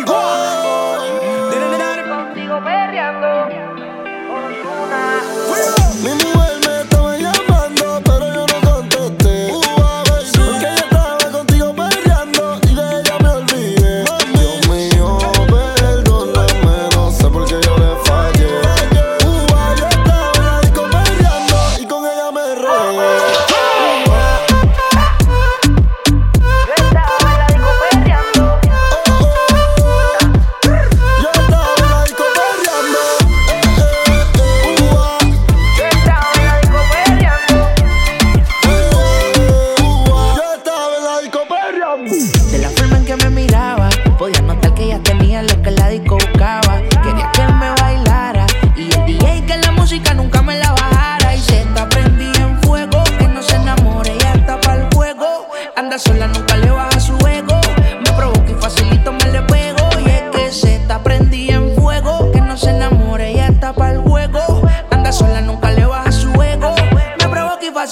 Mi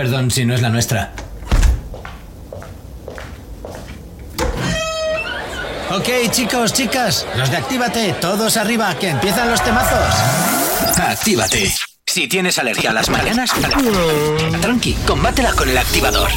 Perdón si no es la nuestra. Ok, chicos, chicas, los de Actívate, todos arriba, que empiezan los temazos. Actívate. Si tienes alergia a las mañanas, tranqui, combátela con el activador.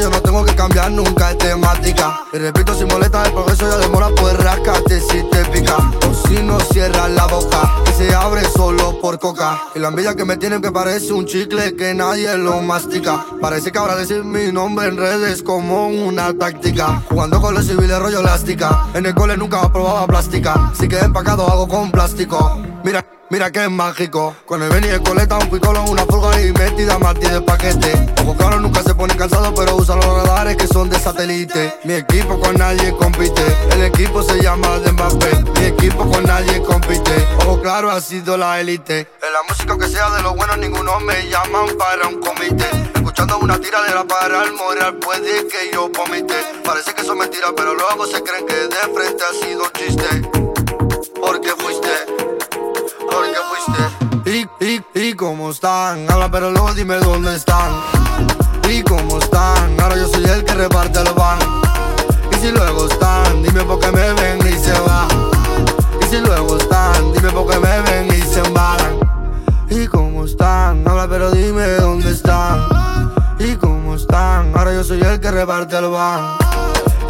Yo no tengo que cambiar nunca de temática. Y repito, si molesta el progreso ya demora, pues rascate si te pica. O si no cierras la boca, que se abre solo por coca. Y la envidia que me tienen que parece un chicle que nadie lo mastica. Parece que ahora decir mi nombre en redes como una táctica. Jugando con los civiles rollo elástica. En el cole nunca probaba plástica. Si quedé empacado hago con plástico. Mira. Mira que es mágico. Con el Benny de coleta, un picolo, una fulga y metida Martí de paquete. Ojo claro, nunca se pone cansado, pero usa los radares que son de satélite. Mi equipo con nadie compite. El equipo se llama de Mbappé. Mi equipo con nadie compite. Ojo claro, ha sido la élite. En la música que sea de lo bueno, ninguno me llaman para un comité. Escuchando una tiradera para el moral, puede que yo vomite. Parece que son mentiras, pero luego se creen que de frente ha sido chiste. Y, y, cómo están, habla pero luego dime dónde están. Y cómo están, ahora yo soy el que reparte el pan. Y si luego están, dime por qué me ven y se van. Y si luego están, dime por qué me ven y se embalan. Y cómo están, habla pero dime dónde están. Y cómo están, ahora yo soy el que reparte el pan.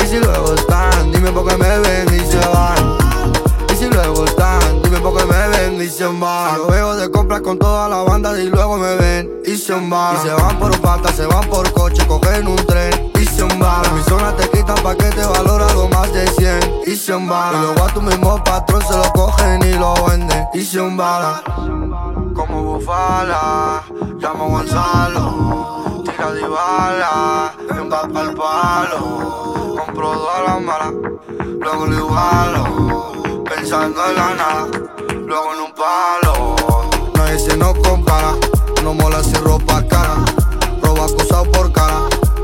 Y si luego están, dime por qué me ven y se van. Si luego están, dime por qué me ven y se. Yo veo de compras con toda la banda y luego me ven y se. Y se van por pata, se van por coche, cogen un tren y se. En mi zona te quitan paquete valorado más de 100 y se. Y luego a tu mismo patrón se lo cogen y lo venden y se van. Como bufala, llamo a Gonzalo, tira de bala, empapa el palo. Compro todas las malas, luego lo igualo pensando en la nada, luego en un palo. Nadie se nos compara, no mola si ropa cara. Robo acusado por cara,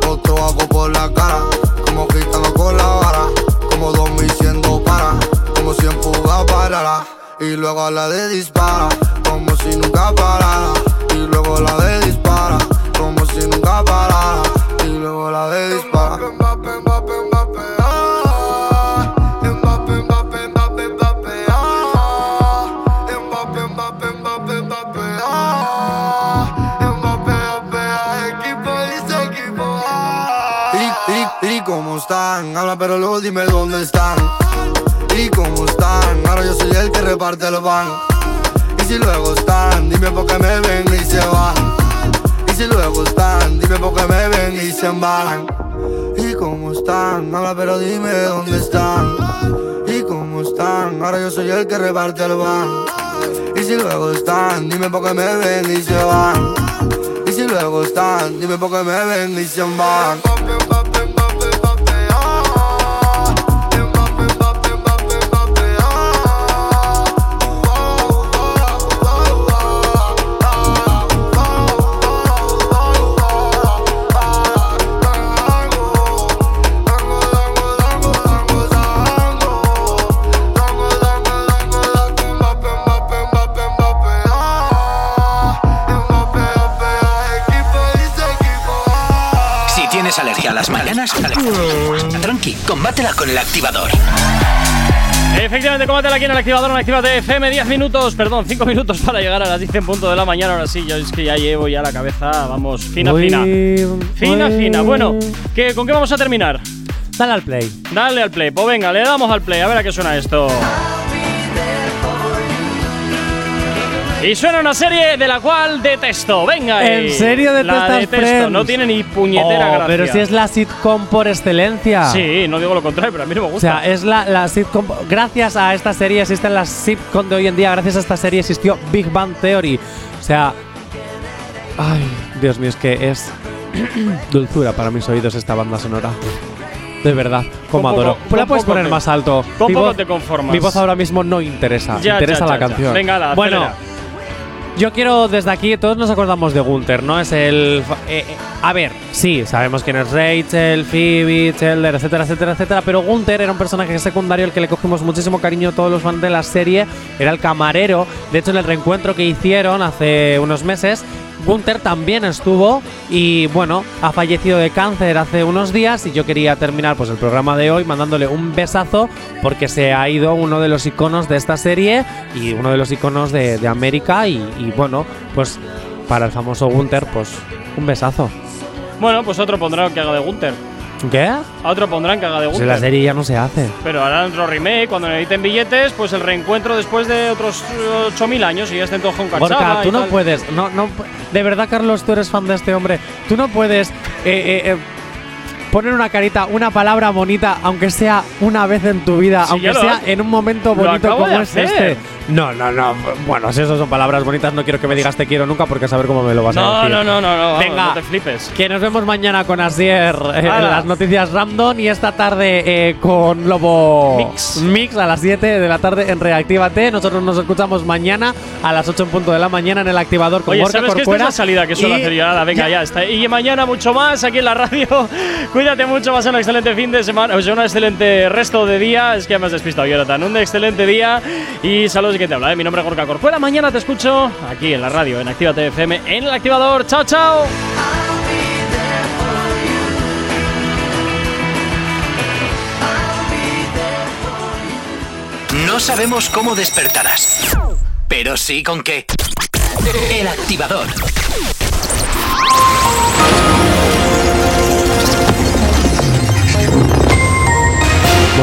otro hago por la cara. Como gritando con la vara, como dos mil siendo para. Como si en fuga parara, y luego la de dispara. Como si nunca parara, y luego la de dispara. Como si nunca parara, y luego la de dispara. Pero luego dime dónde están. Y cómo están, ahora yo soy el que reparte el pan. Y si luego están, dime por qué me ven y se van. Y si luego están, dime por qué me ven y se embalan. Y cómo están, habla pero dime dónde están. Y cómo están, ahora yo soy el que reparte el pan. Y si luego están, dime por qué me ven y se van. Y si luego están, dime por qué me ven y se van. A las mañanas? Tranqui, combátela con el activador. Efectivamente, combátela aquí en el activador en Actívate FM. 10 minutos, perdón, 5 minutos para llegar a las 10 en punto de la mañana. Ahora sí, yo es que ya llevo ya la cabeza, vamos, fina, fina. Fina, fina. Bueno, ¿qué, ¿con qué vamos a terminar? Dale al play. Dale al play. Pues venga, le damos al play. A ver a qué suena esto. Y suena una serie de la cual detesto. Venga, ¿En serio La detestas detesto. Friends? No tiene ni puñetera Oh, gracia. pero si es la sitcom por excelencia. Sí, no digo lo contrario, pero a mí no me O gusta. sea, es la, la sitcom. Gracias a esta serie existen las sitcom de hoy en día. Gracias a esta serie existió Big Bang Theory. O sea. Ay, Dios mío, es que es dulzura para mis oídos esta banda sonora. De verdad, como adoro. poco- ¿La puedes poner te- más alto? con Mi voz- te conformas. Mi voz ahora mismo no interesa. Ya, interesa ya, la ya, canción. Venga, ala, Bueno, acelera. Yo quiero desde aquí, todos nos acordamos de Gunther, ¿no? Es el. eh, eh, a ver, sí, sabemos quién es Rachel, Phoebe, Chandler, etcétera, etcétera, etcétera. Pero Gunther era un personaje secundario al que le cogimos muchísimo cariño todos los fans de la serie. Era el camarero. De hecho, en el reencuentro que hicieron hace unos meses, Gunther también estuvo y bueno, ha fallecido de cáncer hace unos días y yo quería terminar pues el programa de hoy mandándole un besazo porque se ha ido uno de los iconos de esta serie y uno de los iconos de, América y, bueno, pues para el famoso Gunther pues un besazo. Bueno, pues otro pondrán que haga de Gunther. ¿Qué? A otro pondrán que haga de Pues Gunther. en la serie ya no se hace. Pero harán otro remake cuando necesiten billetes, pues el reencuentro después de otros eh, 8000 años y ya estén todos con Gorka, tú no tal. puedes, no, no, de verdad, Carlos, tú eres fan de este hombre. Tú no puedes eh, eh, eh, poner una carita, una palabra bonita, aunque sea una vez en tu vida, Sí, aunque ya sea en un momento bonito como es hacer. este. No, no, no. Bueno, si eso son palabras bonitas, no quiero que me digas te quiero nunca porque a saber cómo me lo vas a No, decir. no, no, no, no, vamos, Venga. no te flipes. Que nos vemos mañana con Asier eh, en las noticias Random y esta tarde eh, con Lobo Mix. Mix a las 7 de la tarde en Reactívate. Nosotros nos escuchamos mañana a las 8 en punto de la mañana en el activador con Oye, Gorka ¿sabes que esta es Corcuera. la salida que suelo Y- hacer yo? Venga, ya. está. Y mañana mucho más aquí en la radio. Cuídate mucho, vas a un excelente fin de semana, o sea, un excelente resto de día. Es que me has despistado, Jonathan. Un excelente día y saludos y que te habla. ¿eh? Mi nombre es Gorka Corcuera. Mañana te escucho aquí en la radio, en Actívate FM, en el activador. ¡Chao, chao! No sabemos cómo despertarás, pero sí con qué. El activador.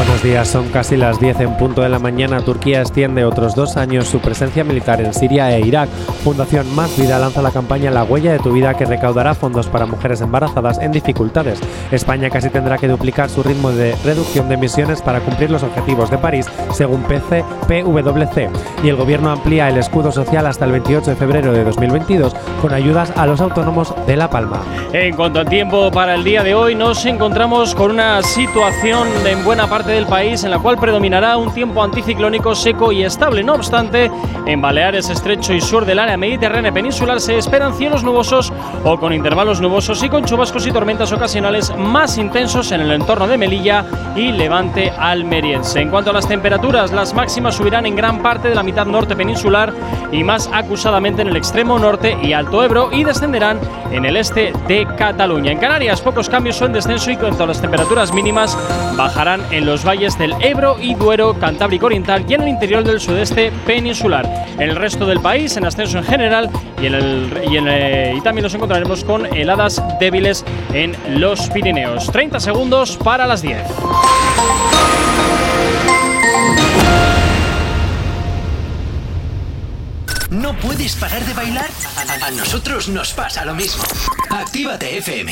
Buenos días, son casi las 10 en punto de la mañana. Turquía extiende otros dos años su presencia militar en Siria e Irak. Fundación Más Vida lanza la campaña La huella de tu vida que recaudará fondos para mujeres embarazadas en dificultades. España casi tendrá que duplicar su ritmo de reducción de emisiones para cumplir los objetivos de París, según PC PwC. Y el gobierno amplía el escudo social hasta el 28 de febrero de 2022 con ayudas a los autónomos de La Palma. En cuanto al tiempo para el día de hoy, nos encontramos con una situación en buena parte del país en la cual predominará un tiempo anticiclónico seco y estable. No obstante, en Baleares, Estrecho y sur del área mediterránea peninsular se esperan cielos nubosos o con intervalos nubosos y con chubascos y tormentas ocasionales más intensos en el entorno de Melilla y Levante almeriense. En cuanto a las temperaturas, las máximas subirán en gran parte de la mitad norte peninsular y más acusadamente en el extremo norte y Alto Ebro y descenderán en el este de Cataluña. En Canarias, pocos cambios en descenso y cuanto a las temperaturas mínimas, bajarán en los valles del Ebro y Duero, Cantábrico Oriental y en el interior del sudeste peninsular. En el resto del país, en ascenso en general eh, y también nos encontraremos con heladas débiles en los Pirineos. 30 segundos para las 10. ¿No puedes parar de bailar? A nosotros nos pasa lo mismo. Actívate FM.